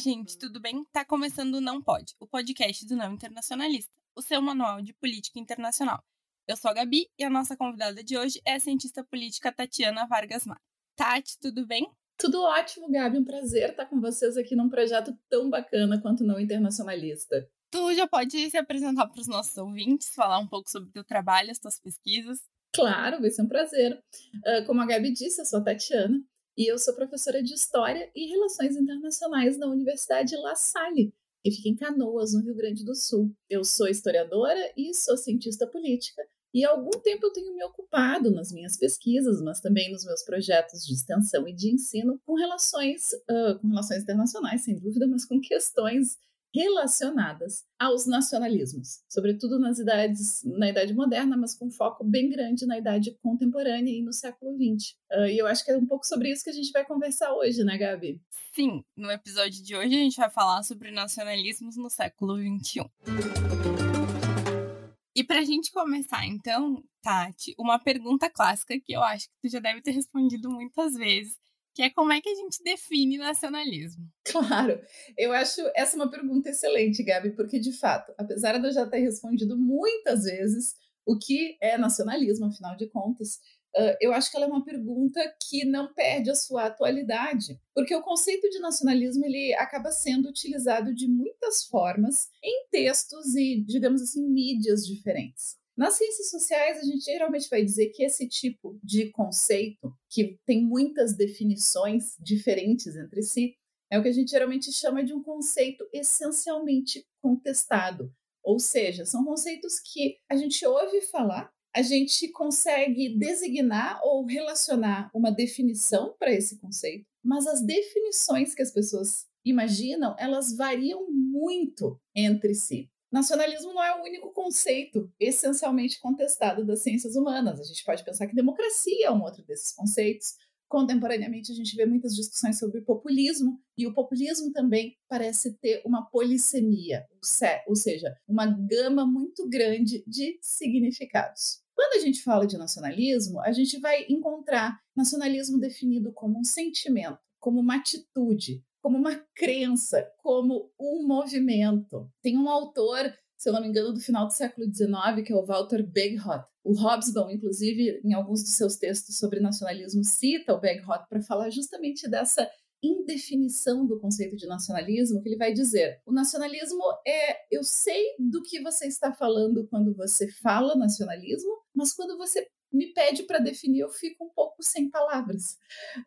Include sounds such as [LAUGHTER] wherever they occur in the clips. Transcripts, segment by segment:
gente, tudo bem? Tá começando o Não Pode, o podcast do Não Internacionalista, o seu manual de política internacional. Eu sou a Gabi e a nossa convidada de hoje é a cientista política Tatiana Vargas Mar. Tati, tudo bem? Tudo ótimo, Gabi. Um prazer estar com vocês aqui num projeto tão bacana quanto o Não Internacionalista. Tu já pode se apresentar para os nossos ouvintes, falar um pouco sobre o teu trabalho, as tuas pesquisas? Claro, vai ser um prazer. Uh, como a Gabi disse, eu sou a Tatiana e eu sou professora de História e Relações Internacionais na Universidade La Salle, que fica em Canoas, no Rio Grande do Sul. Eu sou historiadora e sou cientista política e há algum tempo eu tenho me ocupado nas minhas pesquisas, mas também nos meus projetos de extensão e de ensino com relações, uh, com relações internacionais, sem dúvida, mas com questões relacionadas aos nacionalismos, sobretudo nas idades, na idade moderna, mas com foco bem grande na idade contemporânea e no século XX. Uh, e eu acho que é um pouco sobre isso que a gente vai conversar hoje, né, Gabi? Sim, no episódio de hoje a gente vai falar sobre nacionalismos no século XXI. E para a gente começar, então, Tati, uma pergunta clássica que eu acho que tu já deve ter respondido muitas vezes, que é como é que a gente define nacionalismo? Claro, eu acho essa uma pergunta excelente, Gabi, porque de fato, apesar de eu já ter respondido muitas vezes o que é nacionalismo, afinal de contas, eu acho que ela é uma pergunta que não perde a sua atualidade, porque o conceito de nacionalismo ele acaba sendo utilizado de muitas formas em textos e, digamos assim, mídias diferentes. Nas ciências sociais, a gente geralmente vai dizer que esse tipo de conceito, que tem muitas definições diferentes entre si, é o que a gente geralmente chama de um conceito essencialmente contestado. Ou seja, são conceitos que a gente ouve falar, a gente consegue designar ou relacionar uma definição para esse conceito, mas as definições que as pessoas imaginam, elas variam muito entre si. Nacionalismo não é o único conceito essencialmente contestado das ciências humanas. A gente pode pensar que democracia é um outro desses conceitos. Contemporaneamente, a gente vê muitas discussões sobre populismo, e o populismo também parece ter uma polissemia, ou seja, uma gama muito grande de significados. Quando a gente fala de nacionalismo, a gente vai encontrar nacionalismo definido como um sentimento, como uma atitude, como uma crença, como um movimento. Tem um autor, se eu não me engano, do final do século XIX, que é o Walter Beghoff. O Hobsbawm, inclusive, em alguns dos seus textos sobre nacionalismo, cita o Beghoff para falar justamente dessa indefinição do conceito de nacionalismo, que ele vai dizer: o nacionalismo é eu sei do que você está falando quando você fala nacionalismo, mas quando você me pede para definir, eu fico um pouco sem palavras.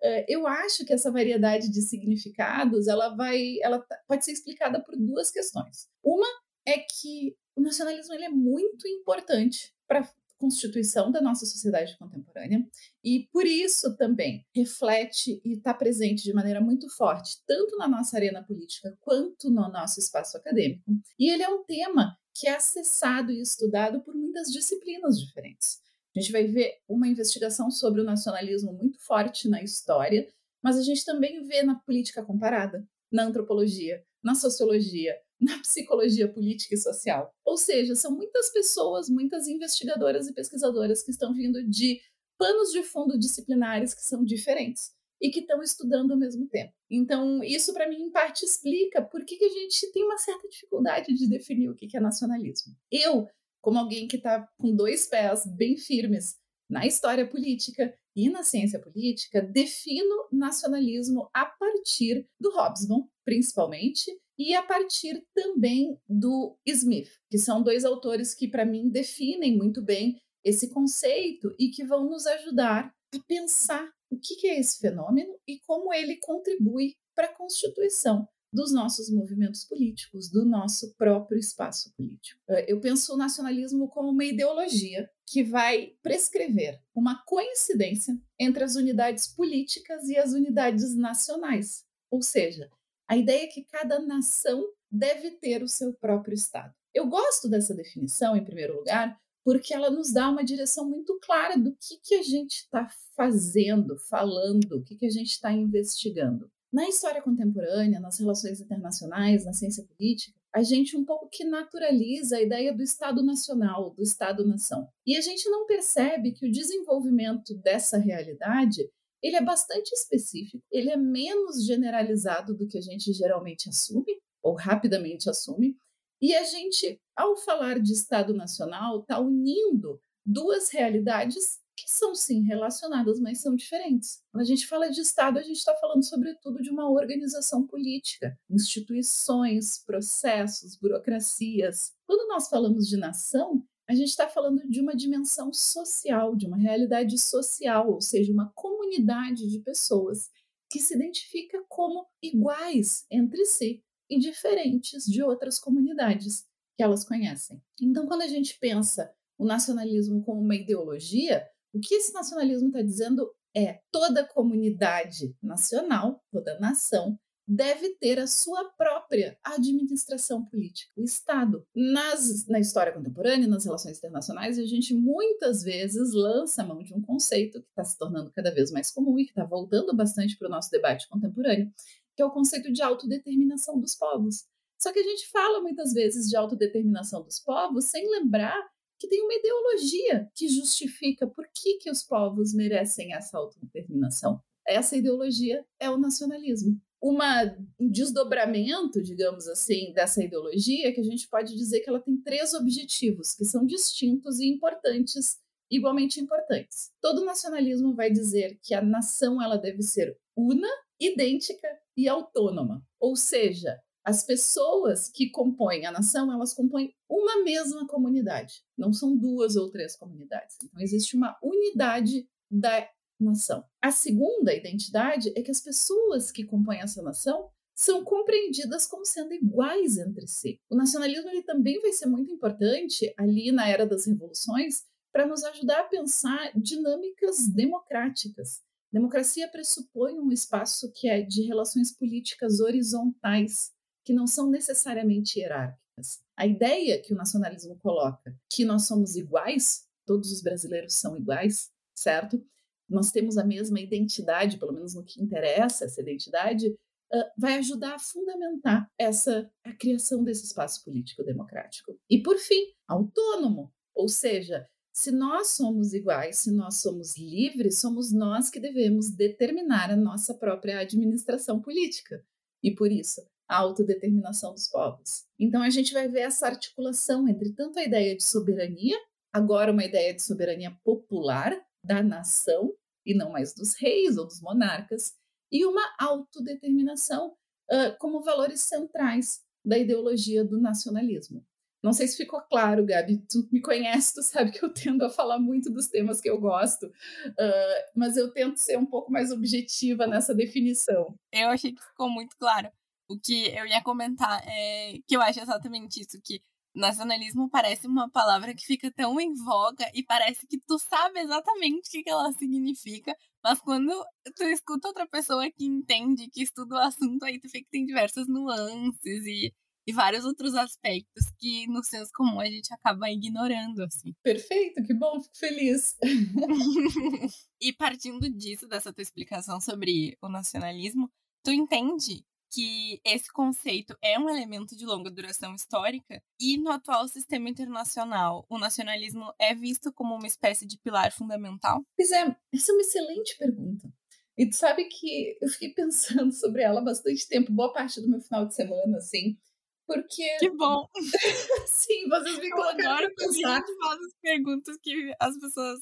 Eh, eu acho que essa variedade de significados, ela vai, ela tá, pode ser explicada por duas questões. Uma é que o nacionalismo ele é muito importante para a constituição da nossa sociedade contemporânea e por isso também reflete e está presente de maneira muito forte tanto na nossa arena política quanto no nosso espaço acadêmico. E ele é um tema que é acessado e estudado por muitas disciplinas diferentes. A gente vai ver uma investigação sobre o nacionalismo muito forte na história, mas a gente também vê na política comparada, na antropologia, na sociologia, [LAUGHS] na psicologia política e social. Ou seja, são muitas pessoas, muitas investigadoras e pesquisadoras que estão vindo de panos de fundo disciplinares que são diferentes e que estão estudando ao mesmo tempo. Então, isso para mim, em parte, explica por que, que a gente tem uma certa dificuldade de definir o que, que é nacionalismo. Eu como alguém que está com dois pés bem firmes na história política e na ciência política, defino nacionalismo a partir do Hobsbawm, principalmente, e a partir também do Smith, que são dois autores que, para mim, definem muito bem esse conceito e que vão nos ajudar a pensar o que é esse fenômeno e como ele contribui para a constituição dos nossos movimentos políticos, do nosso próprio espaço político. Eh, eu penso o nacionalismo como uma ideologia que vai prescrever uma coincidência entre as unidades políticas e as unidades nacionais. Ou seja, a ideia é que cada nação deve ter o seu próprio Estado. Eu gosto dessa definição, em primeiro lugar, porque ela nos dá uma direção muito clara do que, que a gente está fazendo, falando, o que, que a gente está investigando. Na história contemporânea, nas relações internacionais, na ciência política, a gente um pouco que naturaliza a ideia do Estado nacional, do Estado-nação. E a gente não percebe que o desenvolvimento dessa realidade ele é bastante específico, ele é menos generalizado do que a gente geralmente assume, ou rapidamente assume, e a gente, ao falar de Estado Nacional, está unindo duas realidades que são sim relacionadas, mas são diferentes. Quando a gente fala de Estado, a gente está falando sobretudo de uma organização política, instituições, processos, burocracias. Quando nós falamos de nação, a gente está falando de uma dimensão social, de uma realidade social, ou seja, uma comunidade de pessoas que se identifica como iguais entre si e diferentes de outras comunidades que elas conhecem. Então, quando a gente pensa o nacionalismo como uma ideologia, o que esse nacionalismo está dizendo é toda comunidade nacional, toda nação, deve ter a sua própria administração política, o Estado. Nas, na história contemporânea, nas relações internacionais, a gente muitas vezes lança a mão de um conceito que está se tornando cada vez mais comum e que está voltando bastante para o nosso debate contemporâneo, que é o conceito de autodeterminação dos povos. Só que a gente fala muitas vezes de autodeterminação dos povos sem lembrar que tem uma ideologia que justifica por que, que os povos merecem essa autodeterminação. Essa ideologia é o nacionalismo. Uma, um desdobramento, digamos assim, dessa ideologia, que a gente pode dizer que ela tem três objetivos, que são distintos e importantes, igualmente importantes. Todo nacionalismo vai dizer que a nação ela deve ser una, idêntica e autônoma. Ou seja, as pessoas que compõem a nação, elas compõem uma mesma comunidade, não são duas ou três comunidades. Então, existe uma unidade da nação. A segunda identidade é que as pessoas que compõem essa nação são compreendidas como sendo iguais entre si. O nacionalismo ele também vai ser muito importante ali na era das revoluções para nos ajudar a pensar dinâmicas democráticas. Democracia pressupõe um espaço que é de relações políticas horizontais, que não são necessariamente hierárquicas. A ideia que o nacionalismo coloca, que nós somos iguais, todos os brasileiros são iguais, certo? Nós temos a mesma identidade, pelo menos no que interessa essa identidade, vai ajudar a fundamentar essa a criação desse espaço político democrático. E por fim, autônomo, ou seja, se nós somos iguais, se nós somos livres, somos nós que devemos determinar a nossa própria administração política. E por isso, a autodeterminação dos povos. Então a gente vai ver essa articulação entre tanto a ideia de soberania, agora uma ideia de soberania popular da nação e não mais dos reis ou dos monarcas, e uma autodeterminação uh, como valores centrais da ideologia do nacionalismo. Não sei se ficou claro, Gabi. Tu me conhece, tu sabe que eu tendo a falar muito dos temas que eu gosto, uh, mas eu tento ser um pouco mais objetiva nessa definição. Eu achei que ficou muito claro. O que eu ia comentar é que eu acho exatamente isso, que nacionalismo parece uma palavra que fica tão em voga e parece que tu sabe exatamente o que ela significa, mas quando tu escuta outra pessoa que entende, que estuda o assunto, aí tu vê que tem diversas nuances e, e vários outros aspectos que no senso comum a gente acaba ignorando, assim. Perfeito, que bom, fico feliz. [LAUGHS] e partindo disso, dessa tua explicação sobre o nacionalismo, tu entende que esse conceito é um elemento de longa duração histórica e no atual sistema internacional, o nacionalismo é visto como uma espécie de pilar fundamental? Pois é, essa é uma excelente pergunta. E tu sabe que eu fiquei [LAUGHS] pensando sobre ela bastante tempo, boa parte do meu final de semana, assim, porque... Que bom! [LAUGHS] Sim, vocês me colocaram a pensar. A gente faz as perguntas que as pessoas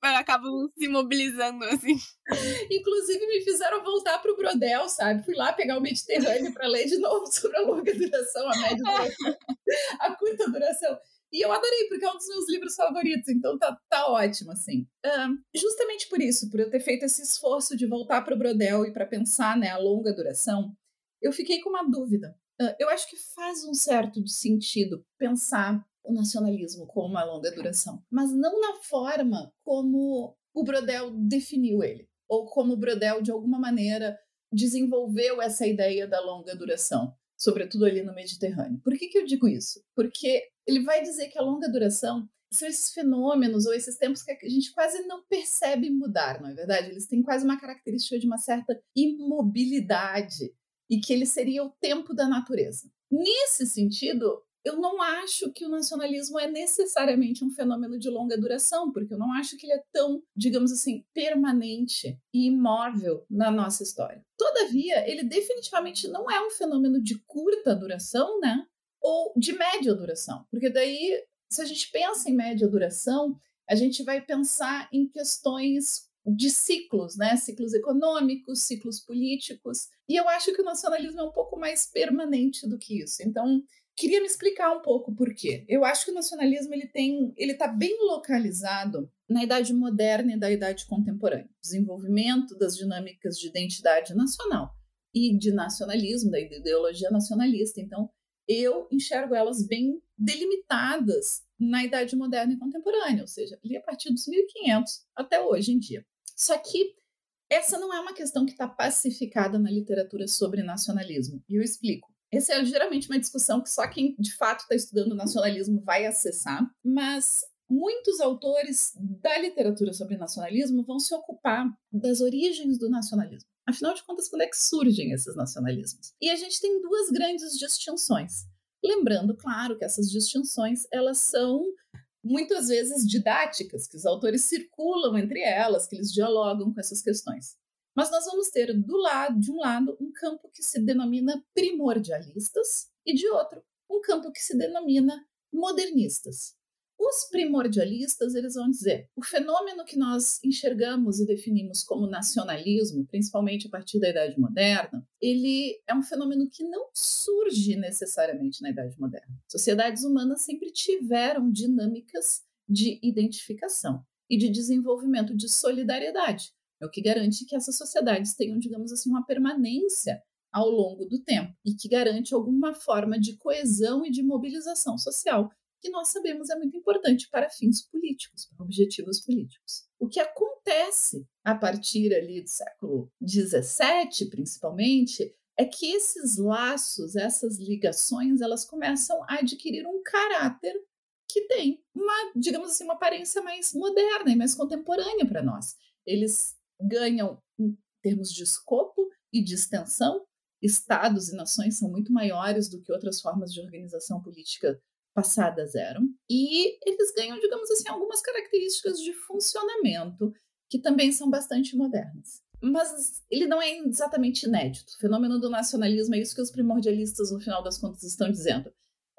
acabam se mobilizando, assim. [LAUGHS] Inclusive, me fizeram voltar pro Brodel, sabe? Fui lá pegar o Mediterrâneo para ler de novo [LAUGHS] sobre a longa duração, a média duração, [LAUGHS] a curta duração. E eu adorei, porque é um dos meus livros favoritos, então tá, tá ótimo, assim. Um, justamente por isso, por eu ter feito esse esforço de voltar para o Brodel e para pensar né, a longa duração, eu fiquei com uma dúvida. Uh, eu acho que faz um certo sentido pensar o nacionalismo com uma longa duração, mas não na forma como o Brodel definiu ele, ou como o Brodel, de alguma maneira, desenvolveu essa ideia da longa duração, sobretudo ali no Mediterrâneo. Por que, que eu digo isso? Porque ele vai dizer que a longa duração são esses fenômenos ou esses tempos que a gente quase não percebe mudar, não é verdade? Eles têm quase uma característica de uma certa imobilidade e que ele seria o tempo da natureza. Nesse sentido, eu não acho que o nacionalismo é necessariamente um fenômeno de longa duração, porque eu não acho que ele é tão, digamos assim, permanente e imóvel na nossa história. Todavia, ele definitivamente não é um fenômeno de curta duração, né? Ou de média duração, porque daí, se a gente pensa em média duração, a gente vai pensar em questões de ciclos, né? Ciclos econômicos, ciclos políticos. E eu acho que o nacionalismo é um pouco mais permanente do que isso. Então, queria me explicar um pouco por quê. Eu acho que o nacionalismo ele tem, ele está bem localizado na idade moderna e da idade contemporânea. Desenvolvimento das dinâmicas de identidade nacional e de nacionalismo, da ideologia nacionalista. Então, eu enxergo elas bem delimitadas na Idade Moderna e Contemporânea, ou seja, ali a partir dos 1500 até hoje em dia. Só que essa não é uma questão que está pacificada na literatura sobre nacionalismo, e eu explico. Essa é geralmente uma discussão que só quem de fato está estudando nacionalismo vai acessar, mas muitos autores da literatura sobre nacionalismo vão se ocupar das origens do nacionalismo. Afinal de contas, quando é que surgem esses nacionalismos? E a gente tem duas grandes distinções. Lembrando, claro, que essas distinções elas são muitas vezes didáticas, que os autores circulam entre elas, que eles dialogam com essas questões. Mas nós vamos ter do lado, de um lado, um campo que se denomina primordialistas e de outro, um campo que se denomina modernistas. Os primordialistas, eles vão dizer, o fenômeno que nós enxergamos e definimos como nacionalismo, principalmente a partir da Idade Moderna, ele é um fenômeno que não surge necessariamente na Idade Moderna. Sociedades humanas sempre tiveram dinâmicas de identificação e de desenvolvimento de solidariedade. É o que garante que essas sociedades tenham, digamos assim, uma permanência ao longo do tempo e que garante alguma forma de coesão e de mobilização social que nós sabemos é muito importante para fins políticos, para objetivos políticos. O que acontece a partir ali do século XVII, principalmente, é que esses laços, essas ligações, elas começam a adquirir um caráter que tem uma, digamos assim, uma aparência mais moderna e mais contemporânea para nós. Eles ganham em termos de escopo e de extensão. Estados e nações são muito maiores do que outras formas de organização política passadas eram. E eles ganham, digamos assim, algumas características de funcionamento que também são bastante modernas. Mas ele não é exatamente inédito. O fenômeno do nacionalismo é isso que os primordialistas, no final das contas, estão dizendo.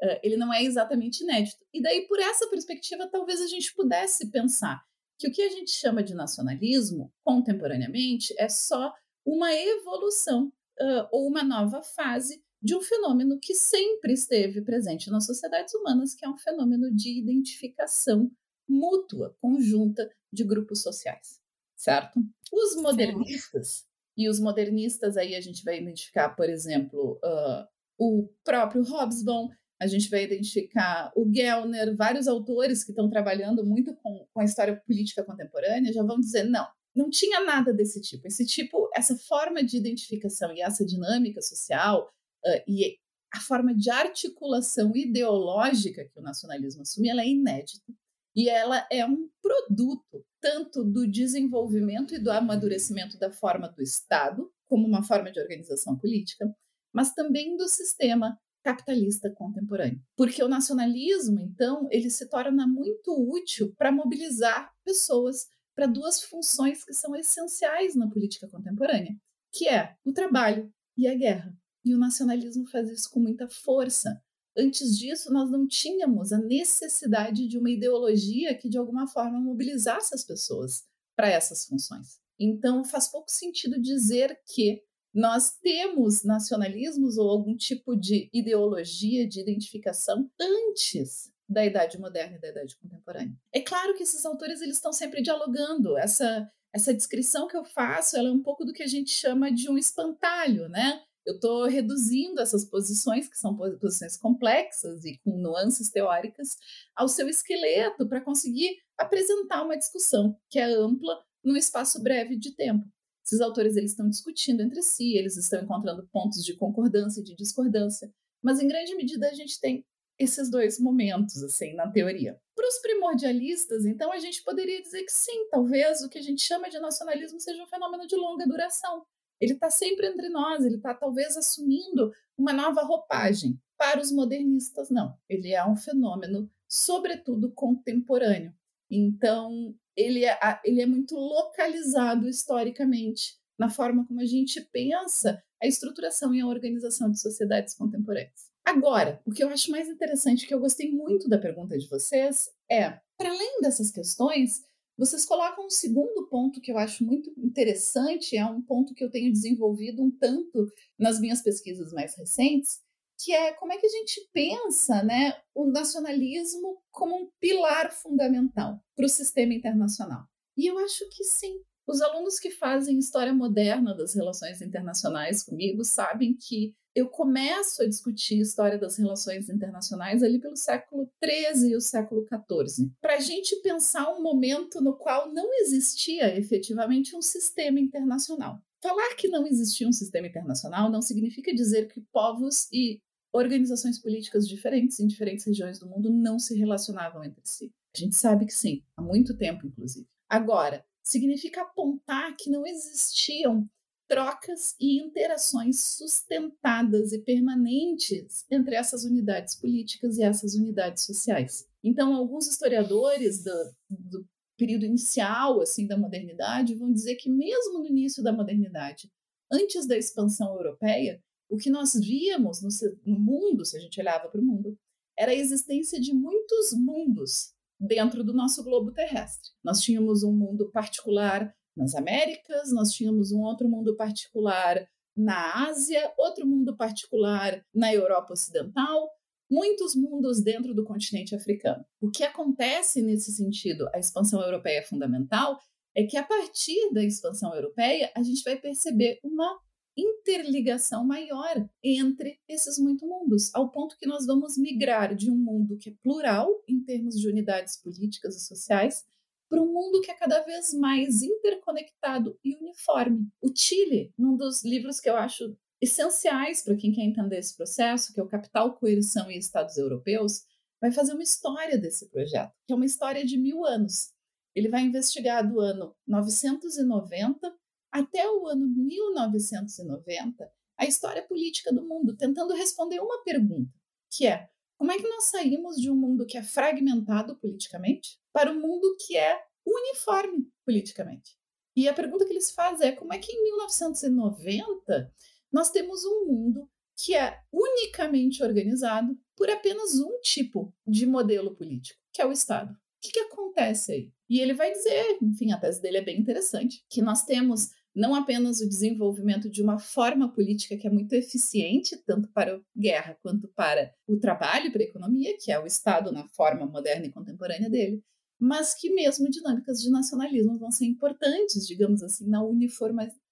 Uh, ele não é exatamente inédito. E daí, por essa perspectiva, talvez a gente pudesse pensar que o que a gente chama de nacionalismo, contemporaneamente, é só uma evolução uh, ou uma nova fase de um fenômeno que sempre esteve presente nas sociedades humanas, que é um fenômeno de identificação mútua, conjunta de grupos sociais, certo? Os modernistas, e os modernistas aí a gente vai identificar, por exemplo, uh, o próprio Hobsbawm, a gente vai identificar o Gellner, vários autores que estão trabalhando muito com, com a história política contemporânea já vão dizer, não, não tinha nada desse tipo. Esse tipo, essa forma de identificação e essa dinâmica social Uh, e a forma de articulação ideológica que o nacionalismo assume ela é inédita e ela é um produto tanto do desenvolvimento e do amadurecimento da forma do Estado como uma forma de organização política, mas também do sistema capitalista contemporâneo. Porque o nacionalismo, então, ele se torna muito útil para mobilizar pessoas para duas funções que são essenciais na política contemporânea, que é o trabalho e a guerra. E o nacionalismo faz isso com muita força. Antes disso, nós não tínhamos a necessidade de uma ideologia que, de alguma forma, mobilizasse as pessoas para essas funções. Então, faz pouco sentido dizer que nós temos nacionalismos ou algum tipo de ideologia de identificação antes da idade moderna e da idade contemporânea. É claro que esses autores eles estão sempre dialogando. Essa essa descrição que eu faço, ela é um pouco do que a gente chama de um espantalho, né? eu estou reduzindo essas posições, que são posições complexas e com nuances teóricas, ao seu esqueleto para conseguir apresentar uma discussão que é ampla num espaço breve de tempo. Esses autores eles estão discutindo entre si, eles estão encontrando pontos de concordância e de discordância, mas em grande medida a gente tem esses dois momentos assim na teoria. Para os primordialistas, então, a gente poderia dizer que sim, talvez o que a gente chama de nacionalismo seja um fenômeno de longa duração, ele está sempre entre nós, ele está talvez assumindo uma nova roupagem. Para os modernistas, não. Ele é um fenômeno, sobretudo, contemporâneo. Então, ele é, ele é muito localizado historicamente na forma como a gente pensa a estruturação e a organização de sociedades contemporâneas. Agora, o que eu acho mais interessante, que eu gostei muito da pergunta de vocês, é, para além dessas questões, vocês colocam um segundo ponto que eu acho muito interessante, é um ponto que eu tenho desenvolvido um tanto nas minhas pesquisas mais recentes, que é como é que a gente pensa né, o nacionalismo como um pilar fundamental para o sistema internacional. E eu acho que sim. Os alunos que fazem história moderna das relações internacionais comigo sabem que eu começo a discutir história das relações internacionais ali pelo século XIII e o século XIV, para a gente pensar um momento no qual não existia efetivamente um sistema internacional. Falar que não existia um sistema internacional não significa dizer que povos e organizações políticas diferentes em diferentes regiões do mundo não se relacionavam entre si. A gente sabe que sim, há muito tempo, inclusive. Agora, significa apontar que não existiam trocas e interações sustentadas e permanentes entre essas unidades políticas e essas unidades sociais. Então, alguns historiadores do, do período inicial assim da modernidade vão dizer que mesmo no início da modernidade, antes da expansão europeia, o que nós víamos no, no mundo, se a gente olhava para o mundo, era a existência de muitos mundos dentro do nosso globo terrestre. Nós tínhamos um mundo particular nas Américas, nós tínhamos um outro mundo particular na Ásia, outro mundo particular na Europa Ocidental, muitos mundos dentro do continente africano. O que acontece nesse sentido, a expansão europeia é fundamental, é que a partir da expansão europeia, a gente vai perceber uma interligação maior entre esses muitos mundos, ao ponto que nós vamos migrar de um mundo que é plural em termos de unidades políticas e sociais para um mundo que é cada vez mais interconectado e uniforme. O Chile, num dos livros que eu acho essenciais para quem quer entender esse processo, que é o Capital, Coerção e Estados Europeus, vai fazer uma história desse projeto, que é uma história de mil anos. Ele vai investigar do ano 990 até o ano 1990 a história política do mundo, tentando responder uma pergunta, que é como é que nós saímos de um mundo que é fragmentado politicamente para um mundo que é uniforme politicamente? E a pergunta que eles fazem é como é que em 1990 nós temos um mundo que é unicamente organizado por apenas um tipo de modelo político, que é o Estado. O que, que acontece aí? E ele vai dizer, enfim, a tese dele é bem interessante, que nós temos não apenas o desenvolvimento de uma forma política que é muito eficiente, tanto para a guerra quanto para o trabalho para a economia, que é o Estado na forma moderna e contemporânea dele, mas que mesmo dinâmicas de nacionalismo vão ser importantes, digamos assim, na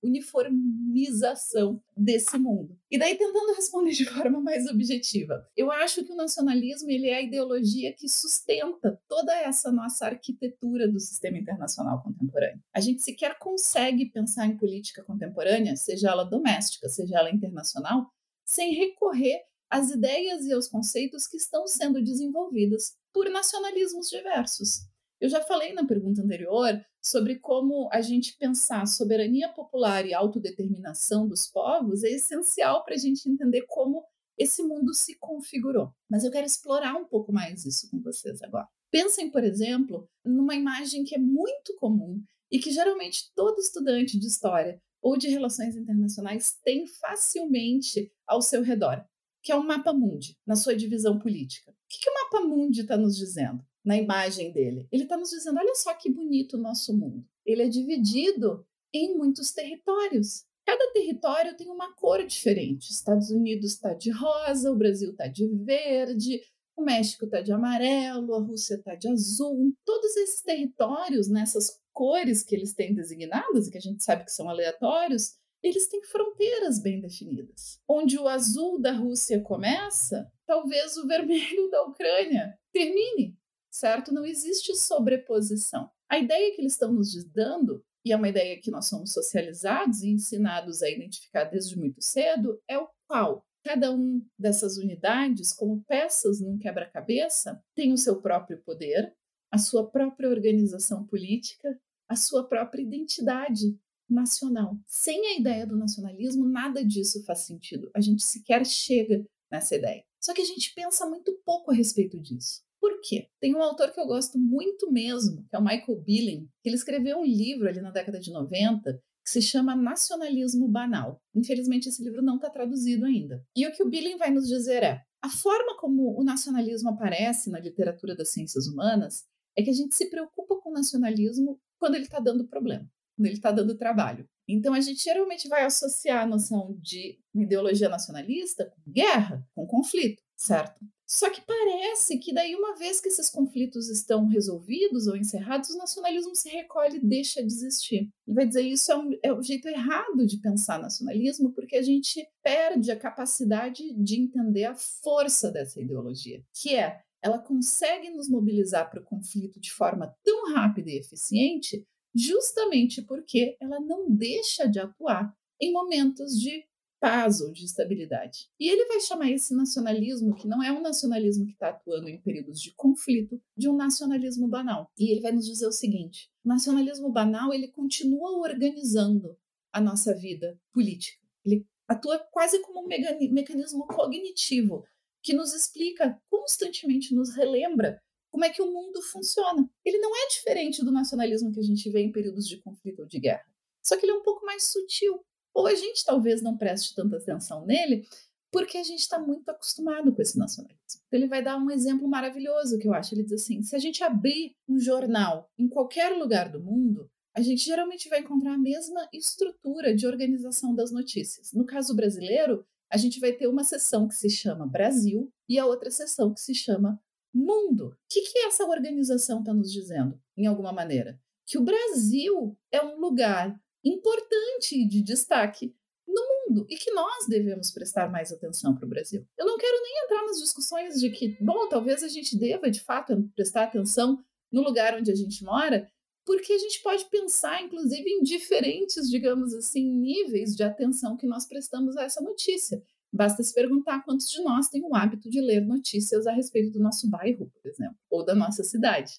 uniformização desse mundo. E daí tentando responder de [LAUGHS] forma mais objetiva, eu acho que o nacionalismo ele é a ideologia que sustenta toda essa nossa arquitetura do sistema internacional contemporâneo. A gente sequer consegue pensar em política contemporânea, seja ela doméstica, seja ela internacional, sem recorrer às ideias e aos conceitos que estão sendo desenvolvidas por nacionalismos diversos. Eu já falei na pergunta anterior sobre como a gente pensar soberania popular e autodeterminação dos povos é essencial para a gente entender como esse mundo se configurou. Mas eu quero explorar um pouco mais isso com vocês agora. Pensem, por exemplo, numa imagem que é muito comum e que geralmente todo estudante de história ou de relações internacionais tem facilmente ao seu redor, que é o mapa mundi, na sua divisão política. O que, que o mapa mundi está nos dizendo? Na imagem dele. Ele está nos dizendo: olha só que bonito o nosso mundo. Ele é dividido em muitos territórios. Cada território tem uma cor diferente. Estados Unidos está de rosa, o Brasil está de verde, o México está de amarelo, a Rússia está de azul. Todos esses territórios, nessas cores que eles têm designadas, que a gente sabe que são aleatórios, eles têm fronteiras bem definidas. Onde o azul da Rússia começa, talvez o vermelho [LAUGHS] da Ucrânia termine certo? Não existe sobreposição. A ideia que eles estão nos dando, e é uma ideia que nós somos socializados e ensinados a identificar desde muito cedo, é o qual cada um dessas unidades, como peças num quebra-cabeça, tem o seu próprio poder, a sua própria organização política, a sua própria identidade nacional. Sem a ideia do nacionalismo, nada disso faz sentido. A gente sequer chega nessa ideia. Só que a gente pensa muito pouco a respeito disso. Por quê? Tem um autor que eu gosto muito mesmo, que é o Michael Billing, que ele escreveu um livro ali na década de 90 que se chama Nacionalismo Banal. Infelizmente, esse livro não está traduzido ainda. E o que o Billing vai nos dizer é: a forma como o nacionalismo aparece na literatura das ciências humanas é que a gente se preocupa com o nacionalismo quando ele está dando problema, quando ele está dando trabalho. Então, a gente geralmente vai associar a noção de uma ideologia nacionalista com guerra, com conflito, certo? Só que parece que daí, uma vez que esses conflitos estão resolvidos ou encerrados, o nacionalismo se recolhe e deixa de existir. Ele vai dizer isso é, um, é o jeito errado de pensar nacionalismo, porque a gente perde a capacidade de entender a força dessa ideologia, que é ela consegue nos mobilizar para o conflito de forma tão rápida e eficiente, justamente porque ela não deixa de atuar em momentos de paz ou de estabilidade. E ele vai chamar esse nacionalismo, que não é um nacionalismo que está atuando em períodos de conflito, de um nacionalismo banal. E ele vai nos dizer o seguinte: o nacionalismo banal ele continua organizando a nossa vida política. Ele atua quase como um mecanismo cognitivo que nos explica constantemente, nos relembra como é que o mundo funciona. Ele não é diferente do nacionalismo que a gente vê em períodos de conflito ou de guerra. Só que ele é um pouco mais sutil. Ou a gente talvez não preste tanta atenção nele, porque a gente está muito acostumado com esse nacionalismo. Ele vai dar um exemplo maravilhoso que eu acho. Ele diz assim: se a gente abrir um jornal em qualquer lugar do mundo, a gente geralmente vai encontrar a mesma estrutura de organização das notícias. No caso brasileiro, a gente vai ter uma seção que se chama Brasil e a outra seção que se chama Mundo. O que, que essa organização está nos dizendo, em alguma maneira? Que o Brasil é um lugar importante de destaque no mundo e que nós devemos prestar mais atenção para o Brasil. Eu não quero nem entrar nas discussões de que, bom, talvez a gente deva de fato prestar atenção no lugar onde a gente mora, porque a gente pode pensar, inclusive, em diferentes, digamos assim, níveis de atenção que nós prestamos a essa notícia. Basta se perguntar quantos de nós têm o hábito de ler notícias a respeito do nosso bairro, por exemplo, ou da nossa cidade,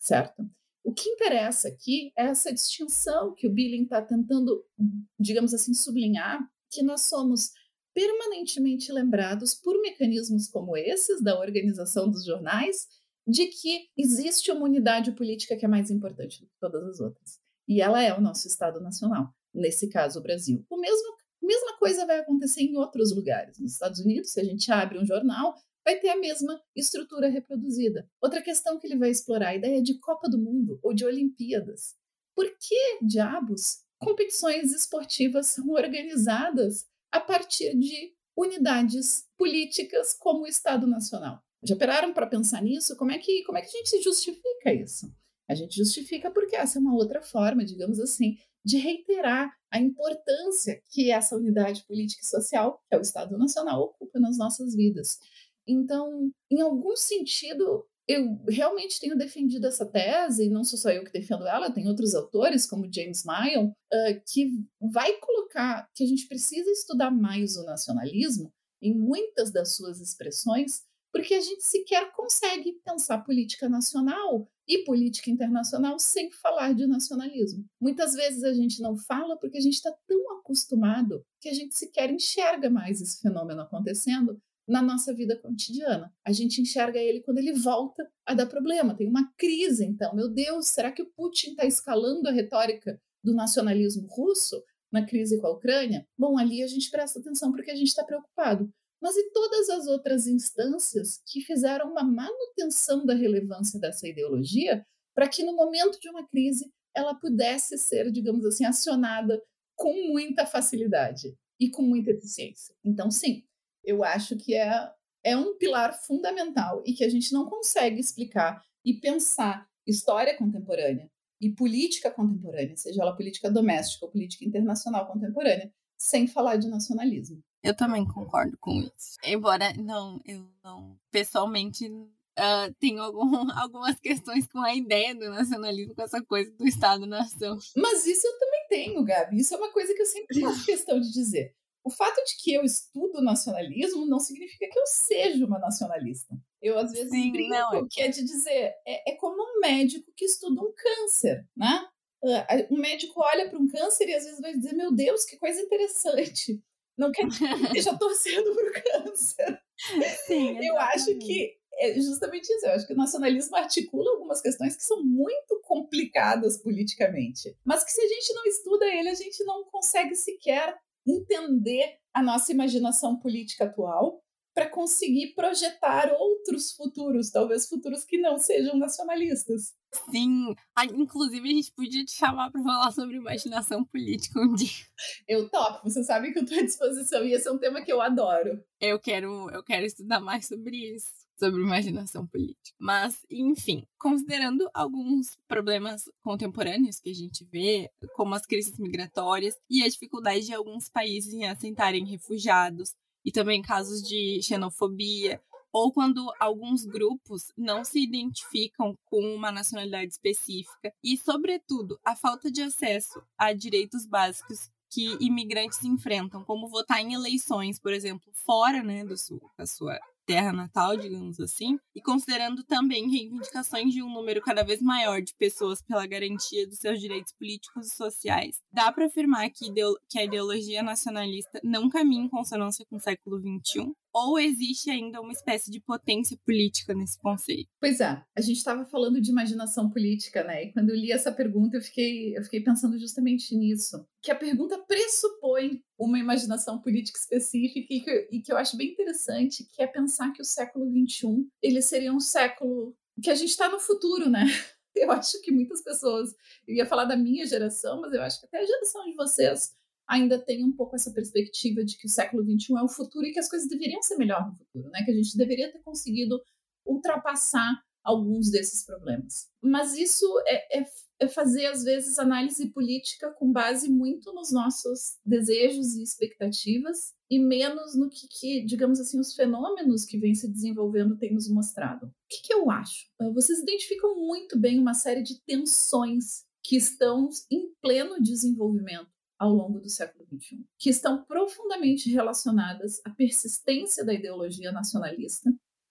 certo? O que interessa aqui é essa distinção que o Billing está tentando, digamos assim, sublinhar, que nós somos permanentemente lembrados por mecanismos como esses da organização dos jornais, de que existe uma unidade política que é mais importante do que todas as outras. E ela é o nosso Estado Nacional, nesse caso o Brasil. O mesmo mesma coisa vai acontecer em outros lugares. Nos Estados Unidos, se a gente abre um jornal, vai ter a mesma estrutura reproduzida. Outra questão que ele vai explorar, a ideia de Copa do Mundo ou de Olimpíadas. Por que, diabos, competições esportivas são organizadas a partir de unidades políticas como o Estado Nacional? Já pararam para pensar nisso? Como é, que, como é que a gente justifica isso? A gente justifica porque essa é uma outra forma, digamos assim, de reiterar a importância que essa unidade política e social, que é o Estado Nacional, ocupa nas nossas vidas. Então, em algum sentido, eu realmente tenho defendido essa tese, e não sou só eu que defendo ela, tem outros autores, como James Mayon, uh, que vai colocar que a gente precisa estudar mais o nacionalismo em muitas das suas expressões, porque a gente sequer consegue pensar política nacional e política internacional sem falar de nacionalismo. Muitas vezes a gente não fala porque a gente está tão acostumado que a gente sequer enxerga mais esse fenômeno acontecendo na nossa vida cotidiana. A gente enxerga ele quando ele volta a dar problema. Tem uma crise, então. Meu Deus, será que o Putin está escalando a retórica do nacionalismo russo na crise com a Ucrânia? Bom, ali a gente presta atenção porque a gente está preocupado. Mas e todas as outras instâncias que fizeram uma manutenção da relevância dessa ideologia para que no momento de uma crise ela pudesse ser, digamos assim, acionada com muita facilidade e com muita eficiência. Então, sim, eu acho que é, é um pilar fundamental e que a gente não consegue explicar e pensar história contemporânea e política contemporânea, seja ela política doméstica ou política internacional contemporânea, sem falar de nacionalismo. Eu também concordo com isso. Embora não, eu não pessoalmente uh, tenho algum, [LAUGHS] algumas questões com a ideia do nacionalismo, com essa coisa do Estado-nação. Mas isso eu também tenho, Gabi. Isso é uma coisa que eu sempre faço questão de dizer. O fato de que eu estudo nacionalismo não significa que eu seja uma nacionalista. Eu, às vezes, Sim, brinco, não, é... que é de dizer, é, é como um médico que estuda um câncer, né? Um médico olha para um câncer e às vezes vai dizer, meu Deus, que coisa interessante. Não quer dizer que esteja [LAUGHS] torcendo para o câncer. Sim, eu acho que é justamente isso. Eu acho que o nacionalismo articula algumas questões que são muito complicadas politicamente, mas que se a gente não estuda ele, a gente não consegue sequer entender a nossa imaginação política atual para conseguir projetar outros futuros, talvez futuros que não sejam nacionalistas. Sim, ah, inclusive a gente podia te chamar para falar sobre imaginação política um dia. Eu topo, você sabe que eu estou à disposição e esse é um tema que eu adoro. Eu quero, eu quero estudar mais sobre isso, sobre imaginação política. Mas, enfim, considerando alguns problemas contemporâneos que a gente vê, como as crises migratórias e a dificuldade de alguns países em assentarem refugiados, e também casos de xenofobia, ou quando alguns grupos não se identificam com uma nacionalidade específica, e, sobretudo, a falta de acesso a direitos básicos que imigrantes enfrentam, como votar em eleições, por exemplo, fora né, do sua, da sua terra natal, digamos assim, e considerando também reivindicações de um número cada vez maior de pessoas pela garantia dos seus direitos políticos e sociais, dá para afirmar que, que a ideologia nacionalista não caminha em consonância com o século XXI? Ou existe ainda uma espécie de potência política nesse conceito? Pois é, a gente estava falando de imaginação política, né? E quando eu li essa pergunta, eu fiquei, eu fiquei pensando justamente nisso. Que a pergunta pressupõe uma imaginação política específica e que, e que eu acho bem interessante, que é pensar que o século XXI ele seria um século que a gente está no futuro, né? [LAUGHS] Eu acho que muitas pessoas, eu ia falar da minha geração, mas eu acho que até a geração de vocês ainda tem um pouco essa perspectiva de que o século XXI é o futuro e que as coisas deveriam ser melhor no futuro, né? Que a gente deveria ter conseguido ultrapassar alguns desses problemas. Mas isso é, é, é, fazer, às vezes, análise política com base muito nos nossos desejos e expectativas e menos no que, que digamos assim, os fenômenos que vêm se desenvolvendo têm nos mostrado. O que, que eu acho? Vocês identificam muito bem uma série de tensões que estão em pleno desenvolvimento ao longo do século XXI, que estão profundamente relacionadas à persistência da ideologia nacionalista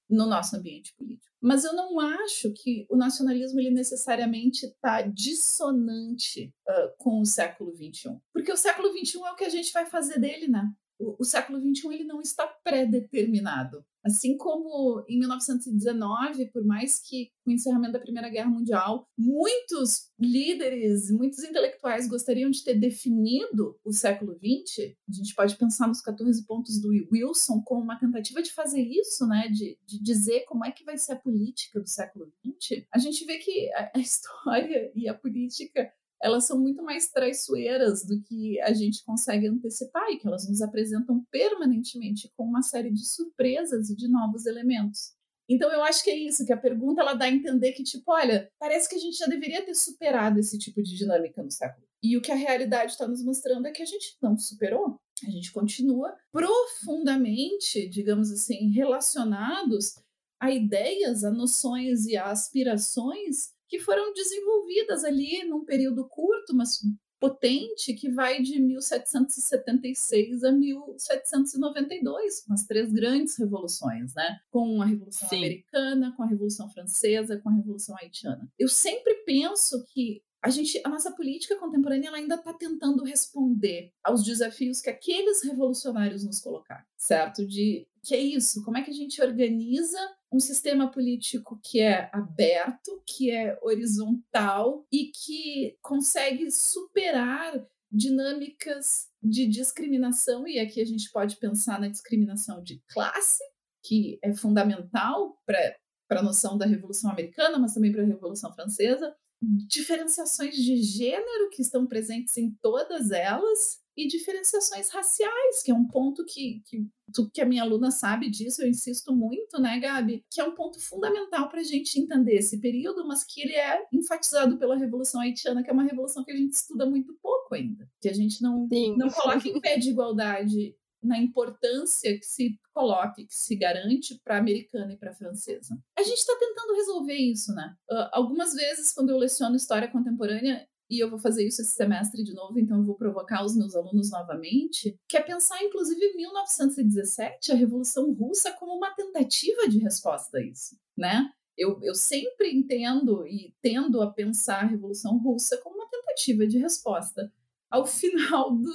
no nosso ambiente político. Mas eu não acho que o nacionalismo ele necessariamente está dissonante uh, com o século XXI, porque o século XXI é o que a gente vai fazer dele, né? O, o século XXI ele não está pré-determinado. Assim como em 1919, por mais que com o encerramento da Primeira Guerra Mundial, muitos líderes, muitos intelectuais gostariam de ter definido o século XX, a gente pode pensar nos 14 pontos do Wilson como uma tentativa de fazer isso, né, de, de dizer como é que vai ser a política do século XX. A gente vê que a, a história e a política elas são muito mais traiçoeiras do que a gente consegue antecipar e que elas nos apresentam permanentemente com uma série de surpresas e de novos elementos. Então eu acho que é isso, que a pergunta ela dá a entender que tipo, olha, parece que a gente já deveria ter superado esse tipo de dinâmica no século. E o que a realidade está nos mostrando é que a gente não superou. A gente continua profundamente, digamos assim, relacionados a ideias, a noções e a aspirações que foram desenvolvidas ali num período curto, mas potente, que vai de 1776 a 1792, com as três grandes revoluções, né? Com a Revolução Sim. Americana, com a Revolução Francesa, com a Revolução Haitiana. Eu sempre penso que a gente, a nossa política contemporânea ainda está tentando responder aos desafios que aqueles revolucionários nos colocaram, certo? De que é isso? Como é que a gente organiza um sistema político que é aberto, que é horizontal e que consegue superar dinâmicas de discriminação, e aqui a gente pode pensar na discriminação de classe, que é fundamental para a noção da Revolução Americana, mas também para a Revolução Francesa, diferenciações de gênero que estão presentes em todas elas, e diferenciações raciais, que é um ponto que, que, tu, que a minha aluna sabe disso, eu insisto muito, né, Gabi? Que é um ponto fundamental para a gente entender esse período, mas que ele é enfatizado pela Revolução Haitiana, que é uma revolução que a gente estuda muito pouco ainda, que a gente não, não coloca em pé de igualdade na importância que se coloque, que se garante para a americana e para a francesa. A gente está tentando resolver isso, né? Uh, algumas vezes, quando eu leciono história contemporânea, e eu vou fazer isso esse semestre de novo, então eu vou provocar os meus alunos novamente, que é pensar, inclusive, em 1917, a Revolução Russa, como uma tentativa de resposta a isso, né? Eu, eu sempre entendo e tendo a pensar a Revolução Russa como uma tentativa de resposta ao [LAUGHS] final do,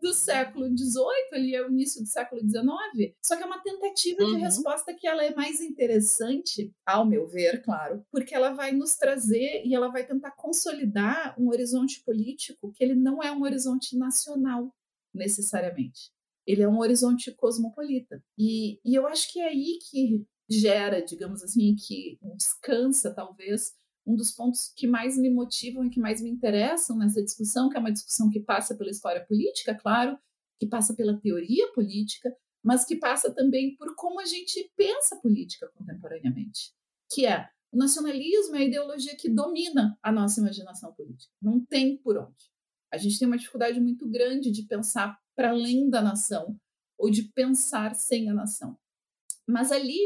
do século XVIII, ali é o início do século XIX, só que é uma tentativa uhum. de resposta que ela é mais interessante, ao meu ver, claro, porque ela vai nos trazer e ela vai tentar consolidar um horizonte político que ele não é um horizonte nacional, necessariamente. Ele é um horizonte cosmopolita. E, e eu acho que é aí que gera, digamos assim, que descansa, talvez, um dos pontos que mais me motivam e que mais me interessam nessa discussão, que é uma discussão que passa pela história política, claro, que passa pela teoria política, mas que passa também por como a gente pensa política contemporaneamente, que é o nacionalismo é a ideologia que domina a nossa imaginação política. Não tem por onde. A gente tem uma dificuldade muito grande de pensar para além da nação ou de pensar sem a nação. Mas ali,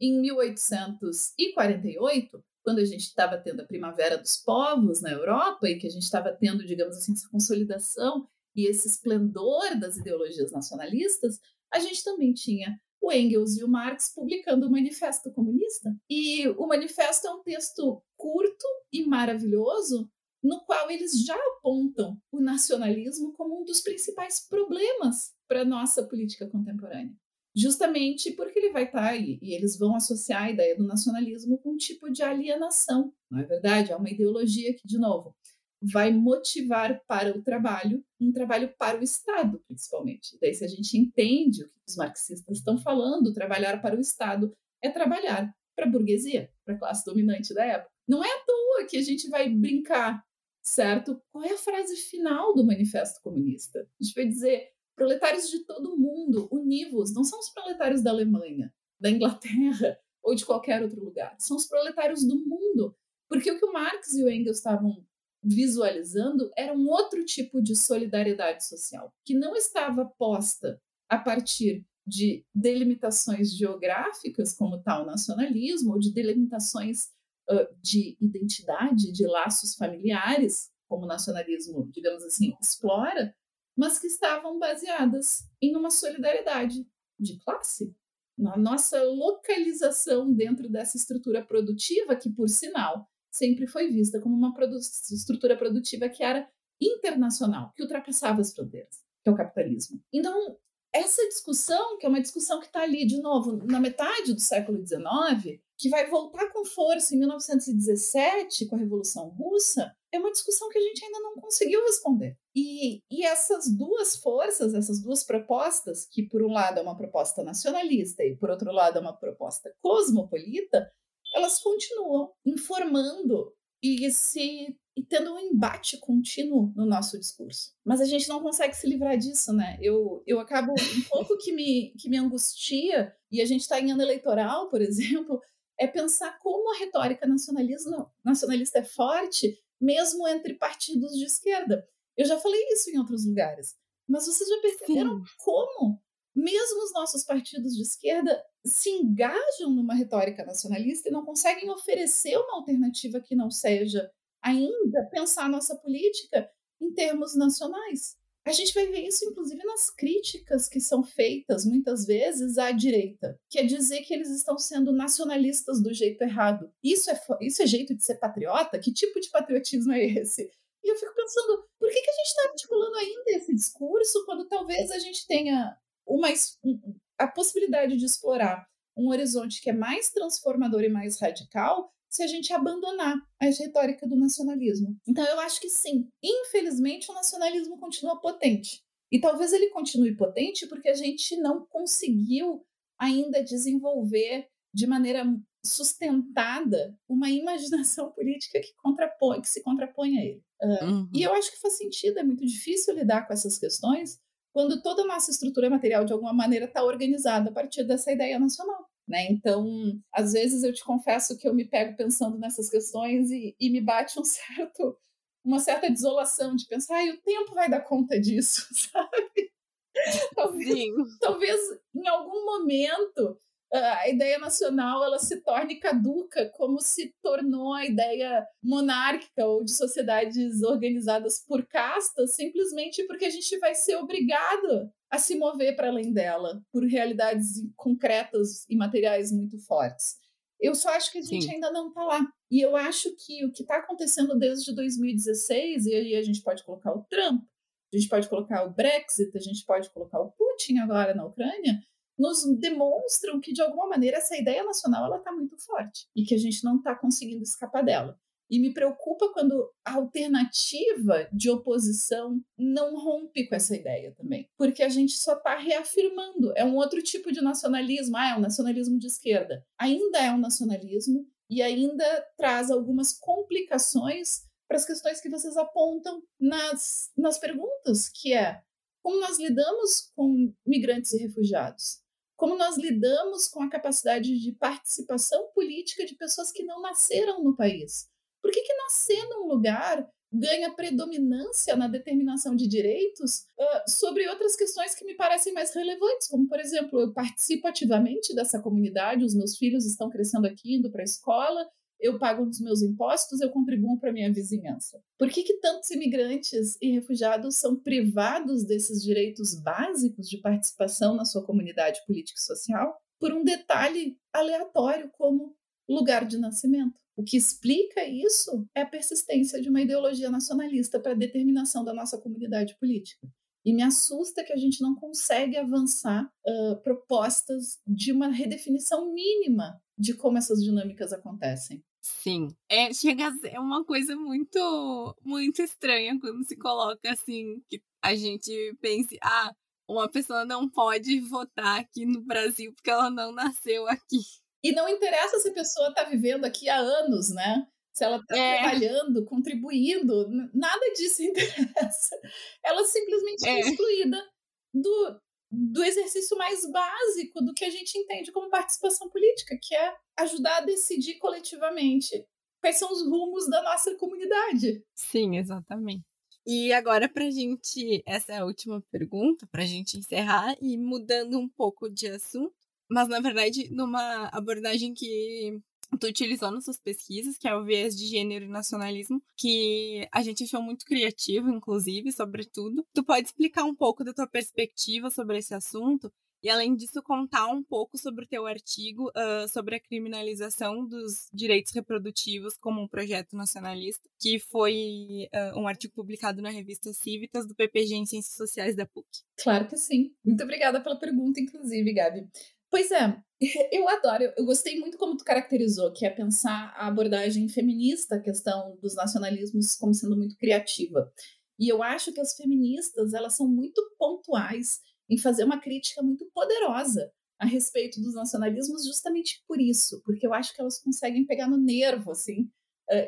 em 1848, quando a gente estava tendo a primavera dos povos na Europa e que a gente estava tendo, digamos assim, essa consolidação e esse esplendor das ideologias nacionalistas, a gente também tinha o Engels e o Marx publicando o Manifesto Comunista. E o Manifesto é um texto curto e maravilhoso, no qual eles já apontam o nacionalismo como um dos principais problemas para a nossa política contemporânea justamente porque ele vai estar tá aí e eles vão associar a ideia do nacionalismo com um tipo de alienação, não é verdade? É uma ideologia que, de novo, vai motivar para o trabalho, um trabalho para o Estado, principalmente. Daí, se a gente entende o que os marxistas estão falando, trabalhar para o Estado é trabalhar para a burguesia, para a classe dominante da época. Não é à toa que a gente vai brincar, certo? Qual é a frase final do Manifesto Comunista? A gente vai dizer proletários de todo mundo, univos, não são os proletários da Alemanha, da Inglaterra [LAUGHS] ou de qualquer outro lugar, são os proletários do mundo. Porque o que o Marx e o Engels estavam visualizando era um outro tipo de solidariedade social, que não estava posta a partir de delimitações geográficas, como tal nacionalismo, ou de delimitações uh, de identidade, de laços familiares, como o nacionalismo, digamos assim, explora, mas que estavam baseadas em uma solidariedade de classe, na nossa localização dentro dessa estrutura produtiva, que, por sinal, sempre foi vista como uma produ estrutura produtiva que era internacional, que ultrapassava as fronteiras, que é o capitalismo. Então, essa discussão, que é uma discussão que está ali, de novo, na metade do século XIX, que vai voltar com força em 1917, com a Revolução Russa, é uma discussão que a gente ainda não conseguiu responder. E, e essas duas forças, essas duas propostas, que por um lado é uma proposta nacionalista e por outro lado é uma proposta cosmopolita, elas continuam informando e se e tendo um embate contínuo no nosso discurso. Mas a gente não consegue se livrar disso, né? Eu, eu acabo um pouco que me, que me angustia, e a gente está em ano eleitoral, por [LAUGHS] exemplo, é pensar como a retórica nacionalista, nacionalista é forte, mesmo entre partidos de esquerda. Eu já falei isso em outros lugares, mas vocês já perceberam Sim. como, mesmo os nossos partidos de esquerda, se engajam numa retórica nacionalista e não conseguem oferecer uma alternativa que não seja ainda pensar a nossa política em termos nacionais. A gente vai ver isso, inclusive, nas críticas que são feitas, muitas vezes, à direita, que é dizer que eles estão sendo nacionalistas do jeito errado. Isso é, isso é jeito de ser patriota? Que tipo de patriotismo é esse? E eu fico pensando, por que, que a gente está articulando ainda esse discurso quando talvez a gente tenha uma, a possibilidade de explorar um horizonte que é mais transformador e mais radical se a gente abandonar a retórica do nacionalismo. Então, eu acho que sim. Infelizmente, o nacionalismo continua potente. E talvez ele continue potente porque a gente não conseguiu ainda desenvolver de maneira sustentada uma imaginação [LAUGHS] política que contrapõe, que se contrapõe a ele. Uh, uhum. E eu acho que faz sentido, é muito difícil lidar com essas questões quando toda a nossa estrutura material, de alguma maneira, está organizada a partir dessa ideia nacional. Né? Então, às vezes eu te confesso que eu me pego pensando nessas questões e, e me bate um [LAUGHS] certo, uma certa desolação de pensar, ah, o tempo vai dar conta disso, [LAUGHS] sabe? talvez, talvez em algum momento a ideia nacional ela se torne caduca, como se tornou a ideia monárquica ou de sociedades organizadas por castas, simplesmente porque a gente vai ser obrigado a se mover para além dela, por realidades concretas e materiais muito fortes. Eu só acho que a gente Sim. ainda não está lá. E eu acho que o que está acontecendo desde 2016, e aí a gente pode colocar o Trump, a gente pode colocar o Brexit, a gente pode colocar o Putin agora na Ucrânia, nos demonstram que, de alguma maneira, essa ideia nacional está muito forte e que a gente não está conseguindo escapar dela. E me preocupa quando a alternativa de oposição não rompe com essa ideia também. Porque a gente só está reafirmando. É um outro tipo de nacionalismo. Ah, é um nacionalismo de esquerda. Ainda é um nacionalismo e ainda traz algumas complicações para as questões que vocês apontam nas, nas perguntas, que é como nós lidamos com migrantes e refugiados? Como nós lidamos com a capacidade de participação política de pessoas que não nasceram no país? Por que, que nascer num lugar ganha predominância na determinação de direitos uh, sobre outras questões que me parecem mais relevantes, como, por exemplo, eu participo ativamente dessa comunidade, os meus filhos estão crescendo aqui, indo para a escola, eu pago os meus impostos, eu contribuo para a minha vizinhança. Por que, que tantos imigrantes e refugiados são privados desses direitos básicos de participação na sua comunidade política e social? Por um detalhe aleatório como lugar de nascimento. O que explica isso é a persistência de uma ideologia nacionalista para a determinação da nossa comunidade política. E me assusta que a gente não consegue avançar uh, propostas de uma redefinição mínima de como essas dinâmicas acontecem. Sim, é, chega a ser uma coisa muito, muito estranha quando se coloca assim, que a gente pense, ah, uma pessoa não pode votar aqui no Brasil porque ela não nasceu aqui. E não interessa se a pessoa está vivendo aqui há anos, né? Se ela está é. trabalhando, contribuindo, nada disso [LAUGHS] interessa. Ela simplesmente é excluída do, do exercício mais básico do que a gente entende como participação política, que é ajudar a decidir coletivamente quais são os rumos da nossa comunidade. Sim, exatamente. E agora, para a gente, essa é a última pergunta, para a gente encerrar e mudando um pouco de assunto, mas na verdade numa abordagem que tu utilizou nas suas pesquisas, que é o viés de gênero e nacionalismo, que a gente achou muito criativo, inclusive, sobretudo. Tu pode explicar um pouco da tua perspectiva sobre esse assunto e, além disso, contar um pouco sobre o teu artigo uh, sobre a criminalização dos direitos reprodutivos como um projeto nacionalista, que foi uh, um artigo publicado na revista Civitas do PPG em Ciências Sociais da PUC. Claro que sim. Muito obrigada pela pergunta, inclusive, Gabi. Pois é, [LAUGHS] eu adoro, eu gostei muito como tu caracterizou, que é pensar a abordagem feminista, a questão dos nacionalismos como sendo muito criativa. E eu acho que as feministas, elas são muito pontuais em fazer uma crítica muito poderosa a respeito dos nacionalismos justamente por isso, porque eu acho que elas conseguem pegar no nervo, assim,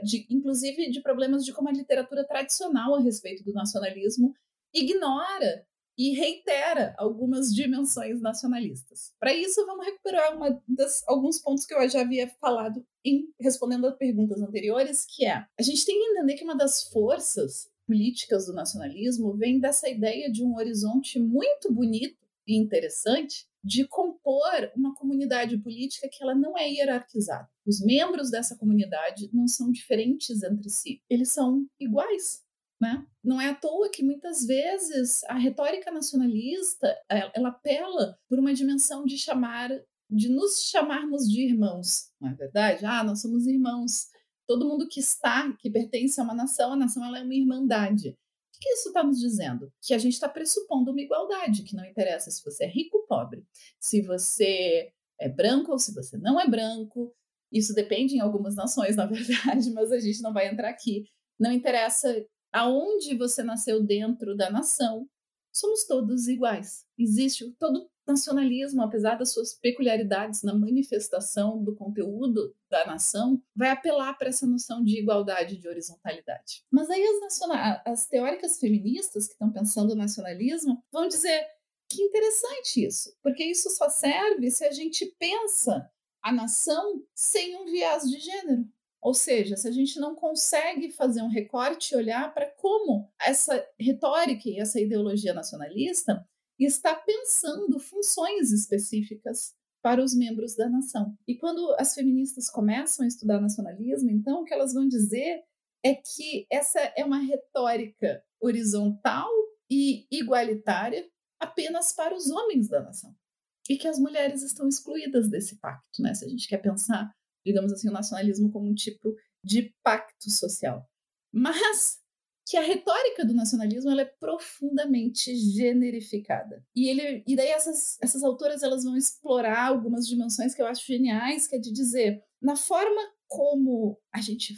de, inclusive de problemas de como a literatura tradicional a respeito do nacionalismo ignora e reitera algumas dimensões nacionalistas. Para isso, vamos recuperar das, alguns pontos que eu já havia falado em respondendo a perguntas anteriores, que é a gente tem que entender que uma das forças políticas do nacionalismo vem dessa ideia de um horizonte muito bonito e interessante de compor uma comunidade política que ela não é hierarquizada. Os membros dessa comunidade não são diferentes entre si, eles são iguais. Né? Não é à toa que muitas vezes a retórica nacionalista ela apela por uma dimensão de chamar, de nos chamarmos de irmãos, não é verdade? Ah, nós somos irmãos. Todo mundo que está, que pertence a uma nação, a nação ela é uma irmandade. O que isso está nos dizendo? Que a gente está pressupondo uma igualdade, que não interessa se você é rico ou pobre, se você é branco ou se você não é branco. Isso depende em algumas nações, na [LAUGHS] verdade, mas a gente não vai entrar aqui. Não interessa aonde você nasceu dentro da nação, somos todos iguais. Existe todo nacionalismo, apesar das suas peculiaridades na manifestação do conteúdo da nação, vai apelar para essa noção de igualdade, de horizontalidade. Mas aí as, as teóricas feministas que estão pensando o nacionalismo vão dizer que interessante isso, porque isso só serve se a gente pensa a nação sem um viés de gênero. Ou seja, se a gente não consegue fazer um recorte e olhar para como essa retórica e essa ideologia nacionalista está pensando funções específicas para os membros da nação. E quando as feministas começam a estudar nacionalismo, então o que elas vão dizer é que essa é uma retórica horizontal e igualitária apenas para os homens da nação. E que as mulheres estão excluídas desse pacto, né? Se a gente quer pensar digamos assim, o nacionalismo como um tipo de pacto social. Mas que a retórica do nacionalismo ela é profundamente generificada. E, ele, e daí essas, essas autoras elas vão explorar algumas dimensões que eu acho geniais, que é de dizer, na forma como a gente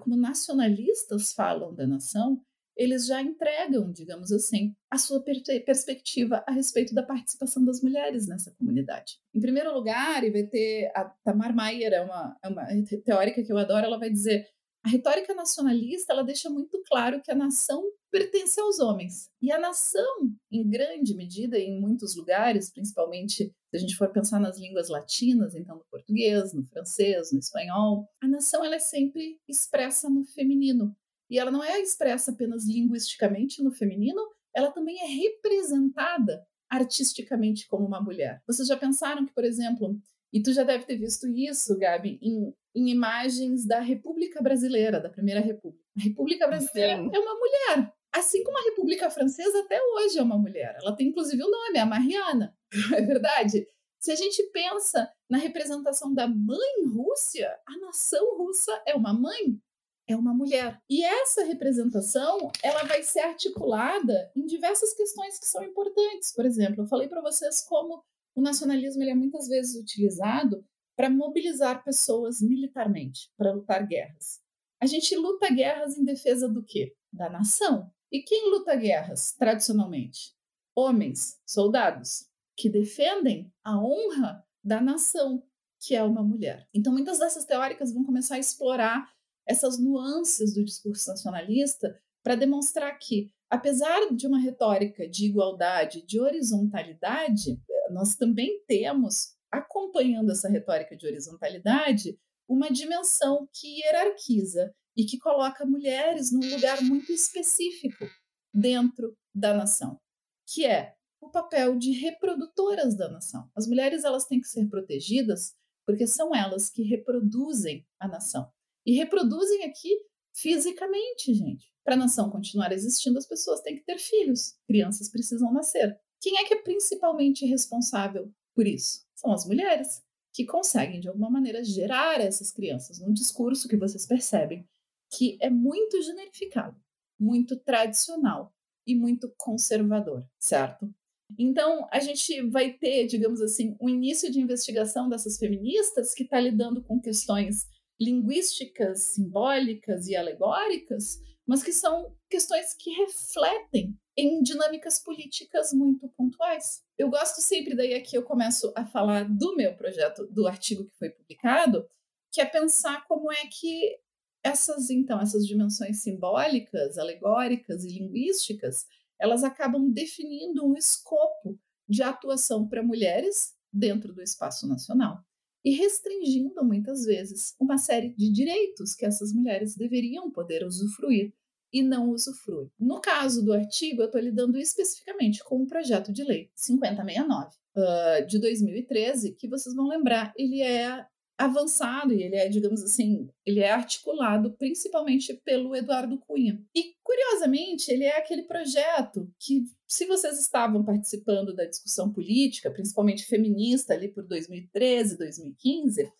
como nacionalistas falam da nação, eles já entregam, digamos assim, a sua per perspectiva a respeito da participação das mulheres nessa comunidade. Em primeiro lugar, e vai ter a Tamar Mayer, é uma, é uma teórica que eu adoro, ela vai dizer a retórica nacionalista ela deixa muito claro que a nação pertence aos homens. E a nação, em grande medida, em muitos lugares, principalmente se a gente for pensar nas línguas latinas, então no português, no francês, no espanhol, a nação ela é sempre expressa no feminino. E ela não é expressa apenas linguisticamente no feminino, ela também é representada artisticamente como uma mulher. Vocês já pensaram que, por exemplo, e tu já deve ter visto isso, Gabi, em, em imagens da República Brasileira, da Primeira República. A República Brasileira Sim. é uma mulher. Assim como a República Francesa até hoje é uma mulher. Ela tem inclusive o um nome, a Mariana. [LAUGHS] É verdade? Se a gente pensa na representação da mãe Rússia, a nação russa é uma mãe, é uma mulher. E essa representação, ela vai ser articulada em diversas questões que são importantes. Por exemplo, eu falei para vocês como o nacionalismo ele é muitas vezes utilizado para mobilizar pessoas militarmente, para lutar guerras. A gente luta guerras em defesa do quê? Da nação. E quem luta guerras tradicionalmente? Homens, soldados, que defendem a honra da nação, que é uma mulher. Então, muitas dessas teóricas vão começar a explorar essas nuances do discurso nacionalista para demonstrar que, apesar de uma retórica de igualdade, de horizontalidade, nós também temos, acompanhando essa retórica de horizontalidade, uma dimensão que hierarquiza e que coloca mulheres num lugar muito específico dentro da nação, que é o papel de reprodutoras da nação. As mulheres elas têm que ser protegidas porque são elas que reproduzem a nação. E reproduzem aqui fisicamente, gente. Para a nação continuar existindo, as pessoas têm que ter filhos. Crianças precisam nascer. Quem é que é principalmente responsável por isso? São as mulheres, que conseguem, de alguma maneira, gerar essas crianças num discurso que vocês percebem que é muito generificado, muito tradicional e muito conservador, certo? Então, a gente vai ter, digamos assim, um início de investigação dessas feministas que está lidando com questões linguísticas, simbólicas e alegóricas, mas que são questões que refletem em dinâmicas políticas muito pontuais. Eu gosto sempre, daí aqui eu começo a falar do meu projeto, do artigo que foi publicado, que é pensar como é que essas, então, essas dimensões simbólicas, alegóricas e linguísticas, elas acabam definindo um escopo de atuação para mulheres dentro do espaço nacional e restringindo muitas vezes uma série de direitos que essas mulheres deveriam poder usufruir e não usufrui. No caso do artigo, eu estou lidando especificamente com o projeto de lei 5069 uh, de 2013, que vocês vão lembrar, ele é avançado e ele é, digamos assim, ele é articulado principalmente pelo Eduardo Cunha. E curiosamente, ele é aquele projeto que, se vocês estavam participando da discussão política, principalmente feminista ali por 2013, 2015,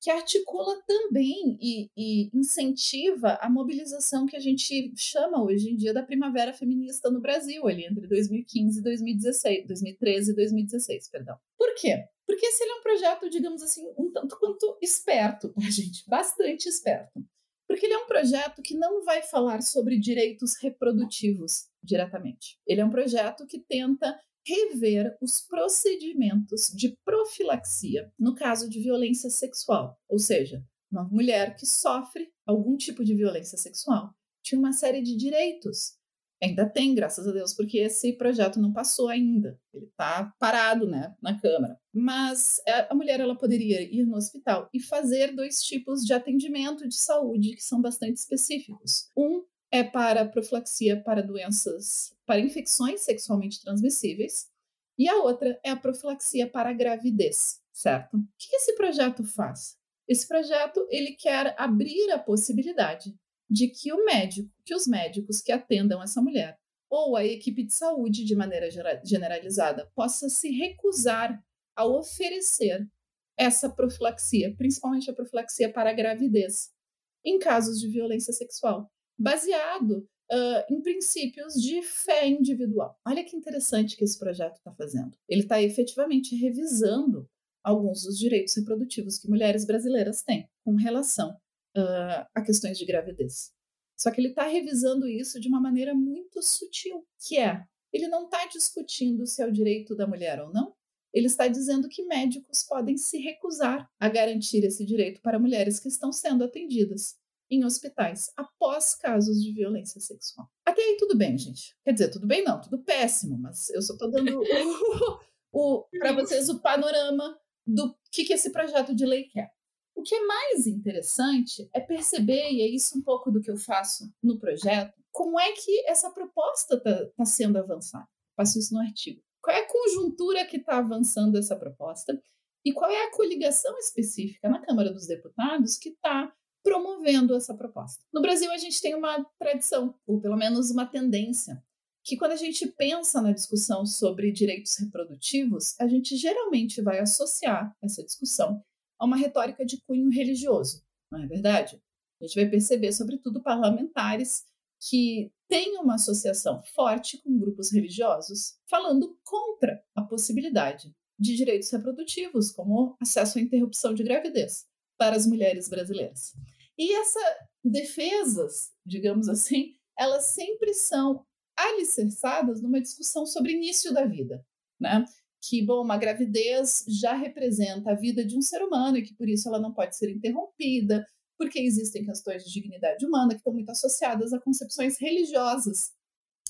que articula também e, e, incentiva a mobilização que a gente chama hoje em dia da primavera feminista no Brasil, ali entre 2015 e 2016, 2013 e 2016, perdão. Por quê? Porque esse é um projeto, digamos assim, um tanto quanto esperto, tá, [LAUGHS] gente? Bastante esperto. Porque ele é um projeto que não vai falar sobre direitos reprodutivos diretamente. Ele é um projeto que tenta rever os procedimentos de profilaxia no caso de violência sexual, ou seja, uma mulher que sofre algum tipo de violência sexual tinha uma série de direitos. Ainda tem, graças a Deus, porque esse projeto não passou ainda. Ele está parado né, na Câmara. Mas é, a mulher ela poderia ir no hospital e fazer dois tipos de atendimento de saúde que são bastante específicos. Um é para profilaxia para doenças, para infecções sexualmente transmissíveis, e a outra é a profilaxia para a gravidez, certo? O que esse projeto faz? Esse projeto ele quer abrir a possibilidade de que o médico, que os médicos que atendam essa mulher ou a equipe de saúde de maneira generalizada possa se recusar a oferecer essa profilaxia, principalmente a profilaxia para a gravidez, em casos de violência sexual baseado uh, em princípios de fé individual. Olha que interessante que esse projeto está fazendo. Ele está efetivamente revisando alguns dos direitos reprodutivos que mulheres brasileiras têm com relação uh, a questões de gravidez. Só que ele está revisando isso de uma maneira muito sutil, que é ele não está discutindo se é o direito da mulher ou não, ele está dizendo que médicos podem se recusar a garantir esse direito para mulheres que estão sendo atendidas em hospitais após casos de violência sexual. Até aí tudo bem, gente. Quer dizer, tudo bem não, tudo péssimo, mas eu só estou dando [LAUGHS] para vocês o panorama do que, que esse projeto de lei quer. O que é mais interessante é perceber, e é isso um pouco do que eu faço no projeto, como é que essa proposta está tá sendo avançada. Faço isso no artigo. Qual é a conjuntura que está avançando essa proposta e qual é a coligação específica na Câmara dos Deputados que está promovendo essa proposta. No Brasil, a gente tem uma tradição, ou pelo menos uma tendência, que quando a gente pensa na discussão sobre direitos reprodutivos, a gente geralmente vai associar essa discussão a uma retórica de cunho religioso, não é verdade? A gente vai perceber, sobretudo, parlamentares que têm uma associação forte com grupos religiosos, falando contra a possibilidade de direitos reprodutivos, como acesso à interrupção de gravidez para as mulheres brasileiras. E essas defesas, digamos assim, elas sempre são alicerçadas numa discussão sobre início da vida, né? Que, bom, uma gravidez já representa a vida de um ser humano e que por isso ela não pode ser interrompida, porque existem questões de dignidade humana que estão muito associadas a concepções religiosas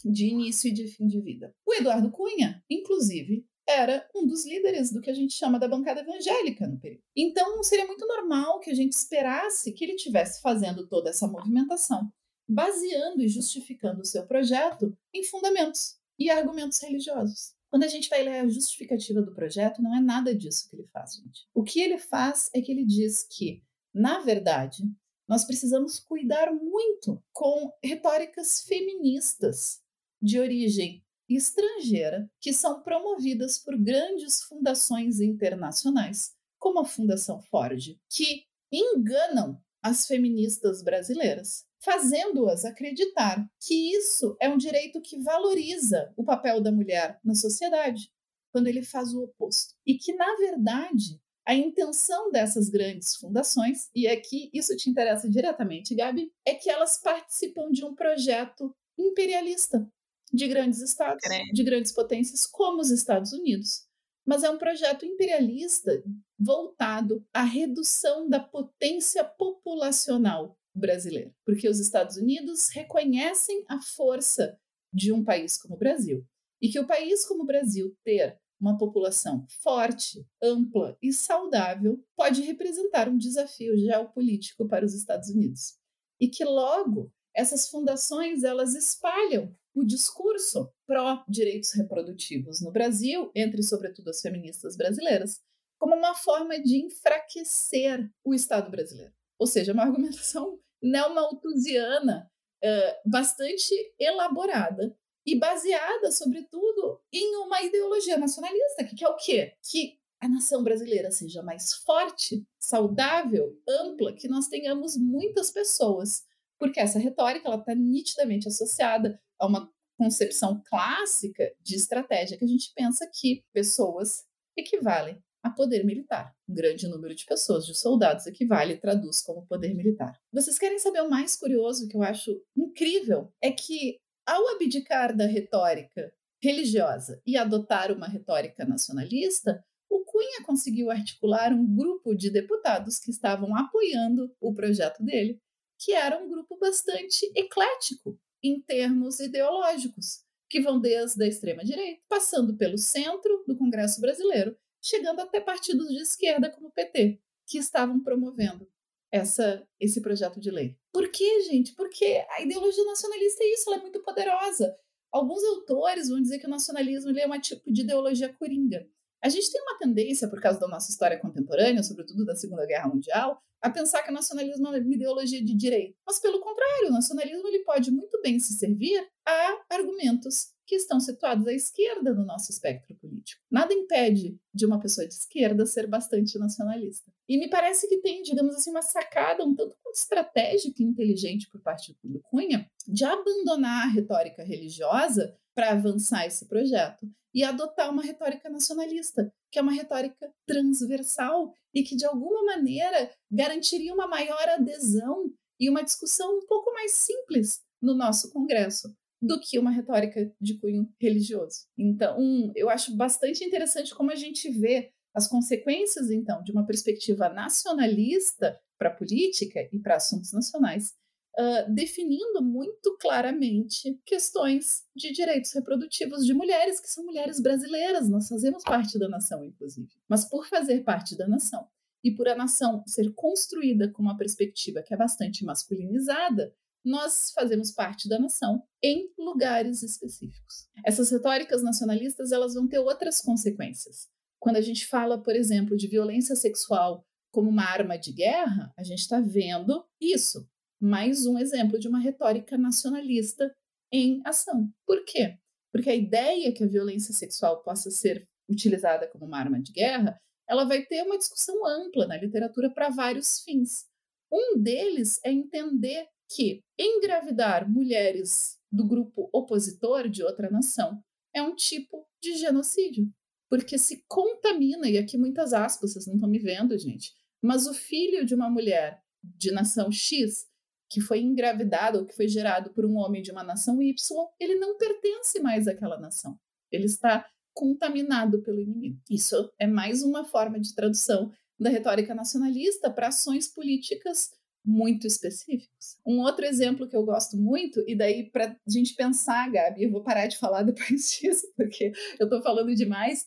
de início e de fim de vida. O Eduardo Cunha, inclusive, era um dos líderes do que a gente chama da bancada evangélica no período. Então, seria muito normal que a gente esperasse que ele estivesse fazendo toda essa movimentação, baseando e justificando o seu projeto em fundamentos e argumentos religiosos. Quando a gente vai ler a justificativa do projeto, não é nada disso que ele faz, gente. O que ele faz é que ele diz que, na verdade, nós precisamos cuidar muito com retóricas feministas de origem estrangeira que são promovidas por grandes fundações internacionais, como a Fundação Ford, que enganam as feministas brasileiras, fazendo-as acreditar que isso é um direito que valoriza o papel da mulher na sociedade, quando ele faz o oposto. E que, na verdade, a intenção dessas grandes fundações, e aqui isso te interessa diretamente, Gabi, é que elas participam de um projeto imperialista de grandes estados, de grandes potências, como os Estados Unidos. Mas é um projeto imperialista voltado à redução da potência populacional brasileira, porque os Estados Unidos reconhecem a força de um país como o Brasil e que o país como o Brasil ter uma população forte, ampla e saudável pode representar um desafio geopolítico para os Estados Unidos. E que logo essas fundações elas espalham o discurso pró-direitos reprodutivos no Brasil, entre sobretudo as feministas brasileiras, como uma forma de enfraquecer o Estado brasileiro. Ou seja, uma [LAUGHS] argumentação neomalthusiana uh, bastante elaborada e baseada, sobretudo, em uma ideologia nacionalista, que é o quê? Que a nação brasileira seja mais forte, saudável, ampla, que nós tenhamos muitas pessoas, porque essa retórica está nitidamente associada a uma concepção clássica de estratégia que a gente pensa que pessoas equivalem a poder militar. Um grande número de pessoas, de soldados, equivale e traduz como poder militar. Vocês querem saber o mais curioso que eu acho incrível? É que, ao abdicar da retórica religiosa e adotar uma retórica nacionalista, o Cunha conseguiu articular um grupo de deputados que estavam apoiando o projeto dele, que era um grupo bastante eclético em termos ideológicos, que vão desde a extrema-direita, passando pelo centro do Congresso brasileiro, chegando até partidos de esquerda como o PT, que estavam promovendo essa, esse projeto de lei. Por quê, gente? Porque a ideologia nacionalista é isso, ela é muito poderosa. Alguns autores vão dizer que o nacionalismo é um tipo de ideologia coringa. A gente tem uma tendência, por causa da nossa história contemporânea, sobretudo da Segunda Guerra Mundial, a pensar que o nacionalismo é uma ideologia de direito. Mas, pelo contrário, o nacionalismo ele pode muito bem se servir a argumentos que estão situados à esquerda no nosso espectro político. Nada impede de uma pessoa de esquerda ser bastante nacionalista. E me parece que tem, digamos assim, uma sacada um tanto quanto estratégica e inteligente por parte do Cunha de abandonar a retórica religiosa para avançar esse projeto e adotar uma retórica nacionalista, que é uma retórica transversal e que, de alguma maneira, garantiria uma maior adesão e uma discussão um pouco mais simples no nosso Congresso do que uma retórica de cunho religioso. Então, eu acho bastante interessante como a gente vê as consequências, então, de uma perspectiva nacionalista para a política e para assuntos nacionais, uh, definindo muito claramente questões de direitos reprodutivos de mulheres, que são mulheres brasileiras, nós fazemos parte da nação, inclusive. Mas por fazer parte da nação e por a nação ser construída com uma perspectiva que é bastante masculinizada, nós fazemos parte da nação em lugares específicos. Essas retóricas nacionalistas elas vão ter outras consequências. Quando a gente fala, por exemplo, de violência sexual como uma arma de guerra, a gente está vendo isso. Mais um exemplo de uma retórica nacionalista em ação. Por quê? Porque a ideia que a violência sexual possa ser utilizada como uma arma de guerra, ela vai ter uma discussão ampla na literatura para vários fins. Um deles é entender que engravidar mulheres do grupo opositor de outra nação é um tipo de genocídio, porque se contamina, e aqui muitas aspas, vocês não estão me vendo, gente, mas o filho de uma mulher de nação X que foi engravidado ou que foi gerado por um homem de uma nação Y, ele não pertence mais àquela nação. Ele está contaminado pelo inimigo. Isso é mais uma forma de tradução da retórica nacionalista para ações políticas muito específicos. Um outro exemplo que eu gosto muito, e daí para a gente pensar, Gabi, eu vou parar de falar [LAUGHS] depois disso, porque eu estou falando demais,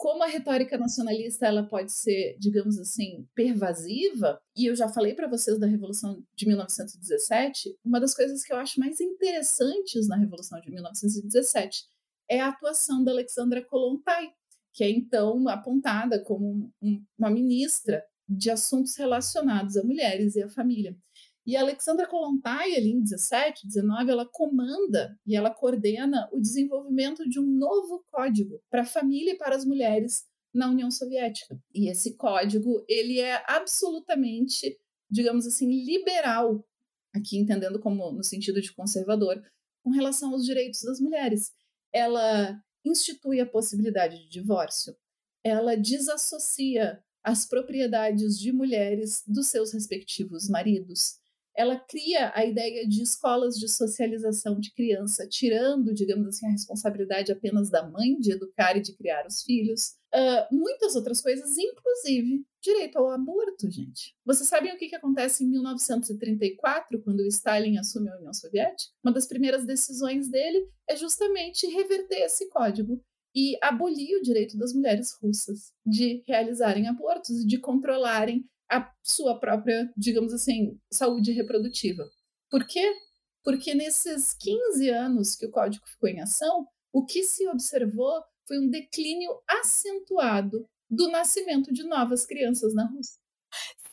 como a retórica nacionalista ela pode ser, digamos assim, pervasiva, e eu já falei para vocês da Revolução de 1917, uma das coisas que eu acho mais interessantes na Revolução de 1917 é a atuação da Alexandra Kollontai, que é então apontada como uma ministra de assuntos relacionados a mulheres e a família. E a Alexandra Kollontai, ali em 17, 19, ela comanda e ela coordena o desenvolvimento de um novo código para a família e para as mulheres na União Soviética. E esse código, ele é absolutamente, digamos assim, liberal, aqui entendendo como no sentido de conservador, com relação aos direitos das mulheres. Ela institui a possibilidade de divórcio, ela desassocia as propriedades de mulheres dos seus respectivos maridos. Ela cria a ideia de escolas de socialização de criança, tirando, digamos assim, a responsabilidade apenas da mãe de educar e de criar os filhos. Uh, muitas outras coisas, inclusive direito ao aborto, gente. Vocês sabem o que, que acontece em 1934, quando Stalin assume a União Soviética? Uma das primeiras decisões dele é justamente reverter esse código e abolir o direito das mulheres russas de realizarem abortos e de controlarem a sua própria, digamos assim, saúde reprodutiva. Por quê? Porque nesses 15 anos que o código ficou em ação, o que se observou foi um declínio acentuado do nascimento de novas crianças na Rússia.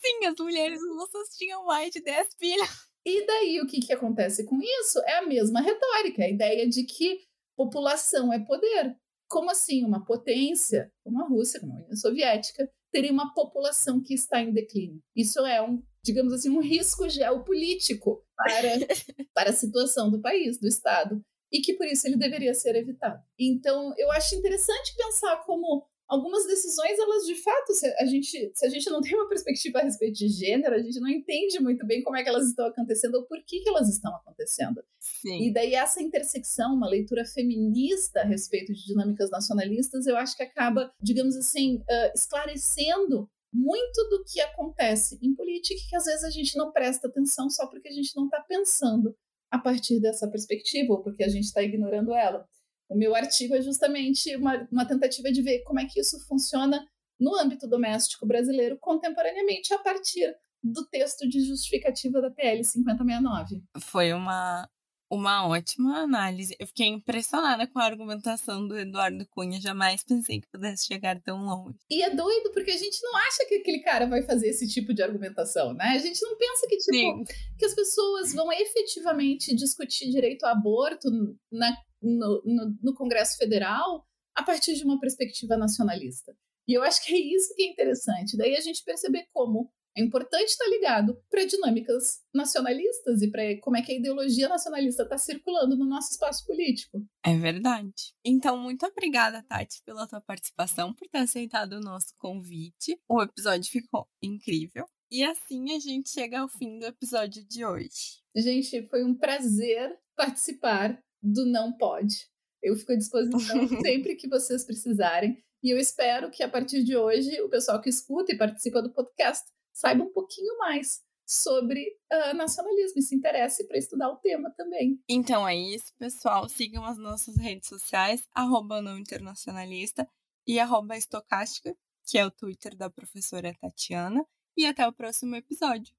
Sim, as mulheres russas tinham mais de 10 filhos. E daí o que, que acontece com isso? É a mesma retórica, a ideia de que população é poder. Como assim uma potência como a Rússia, como a União Soviética, teria uma população que está em declínio? Isso é um, digamos assim, um risco geopolítico para, [LAUGHS] para a situação do país, do Estado, e que por isso ele deveria ser evitado. Então, eu acho interessante pensar como algumas decisões, elas de fato, se a gente, se a gente não tem uma perspectiva a respeito de gênero, a gente não entende muito bem como é que elas estão acontecendo ou por que, que elas estão acontecendo. Sim. E daí essa intersecção, uma leitura feminista a respeito de dinâmicas nacionalistas, eu acho que acaba, digamos assim, uh, esclarecendo muito do que acontece em política que às vezes a gente não presta atenção só porque a gente não está pensando a partir dessa perspectiva ou porque a gente está ignorando ela. O meu artigo é justamente uma, uma tentativa de ver como é que isso funciona no âmbito doméstico brasileiro contemporaneamente a partir do texto de justificativa da PL 5069. Foi uma, uma ótima análise. Eu fiquei impressionada com a argumentação do Eduardo Cunha. Jamais pensei que pudesse chegar tão longe. E é doido porque a gente não acha que aquele cara vai fazer esse tipo de argumentação, né? A gente não pensa que, tipo, que as pessoas vão efetivamente discutir direito ao aborto na no, no, no Congresso Federal a partir de uma perspectiva nacionalista. E eu acho que é isso que é interessante. Daí a gente perceber como é importante estar ligado para dinâmicas nacionalistas e para como é que a ideologia nacionalista está circulando no nosso espaço político. É verdade. Então, muito obrigada, Tati, pela tua participação, por ter aceitado o nosso convite. O episódio ficou incrível. E assim a gente chega ao fim do episódio de hoje. Gente, foi um prazer participar do Não Pode. Eu fico à disposição [LAUGHS] sempre que vocês precisarem. E eu espero que a partir de hoje o pessoal que escuta e participa do podcast saiba um pouquinho mais sobre uh, nacionalismo e se interesse para estudar o tema também. Então é isso, pessoal. Sigam as nossas redes sociais, arroba não internacionalista e arroba estocástica, que é o Twitter da professora Tatiana. E até o próximo episódio.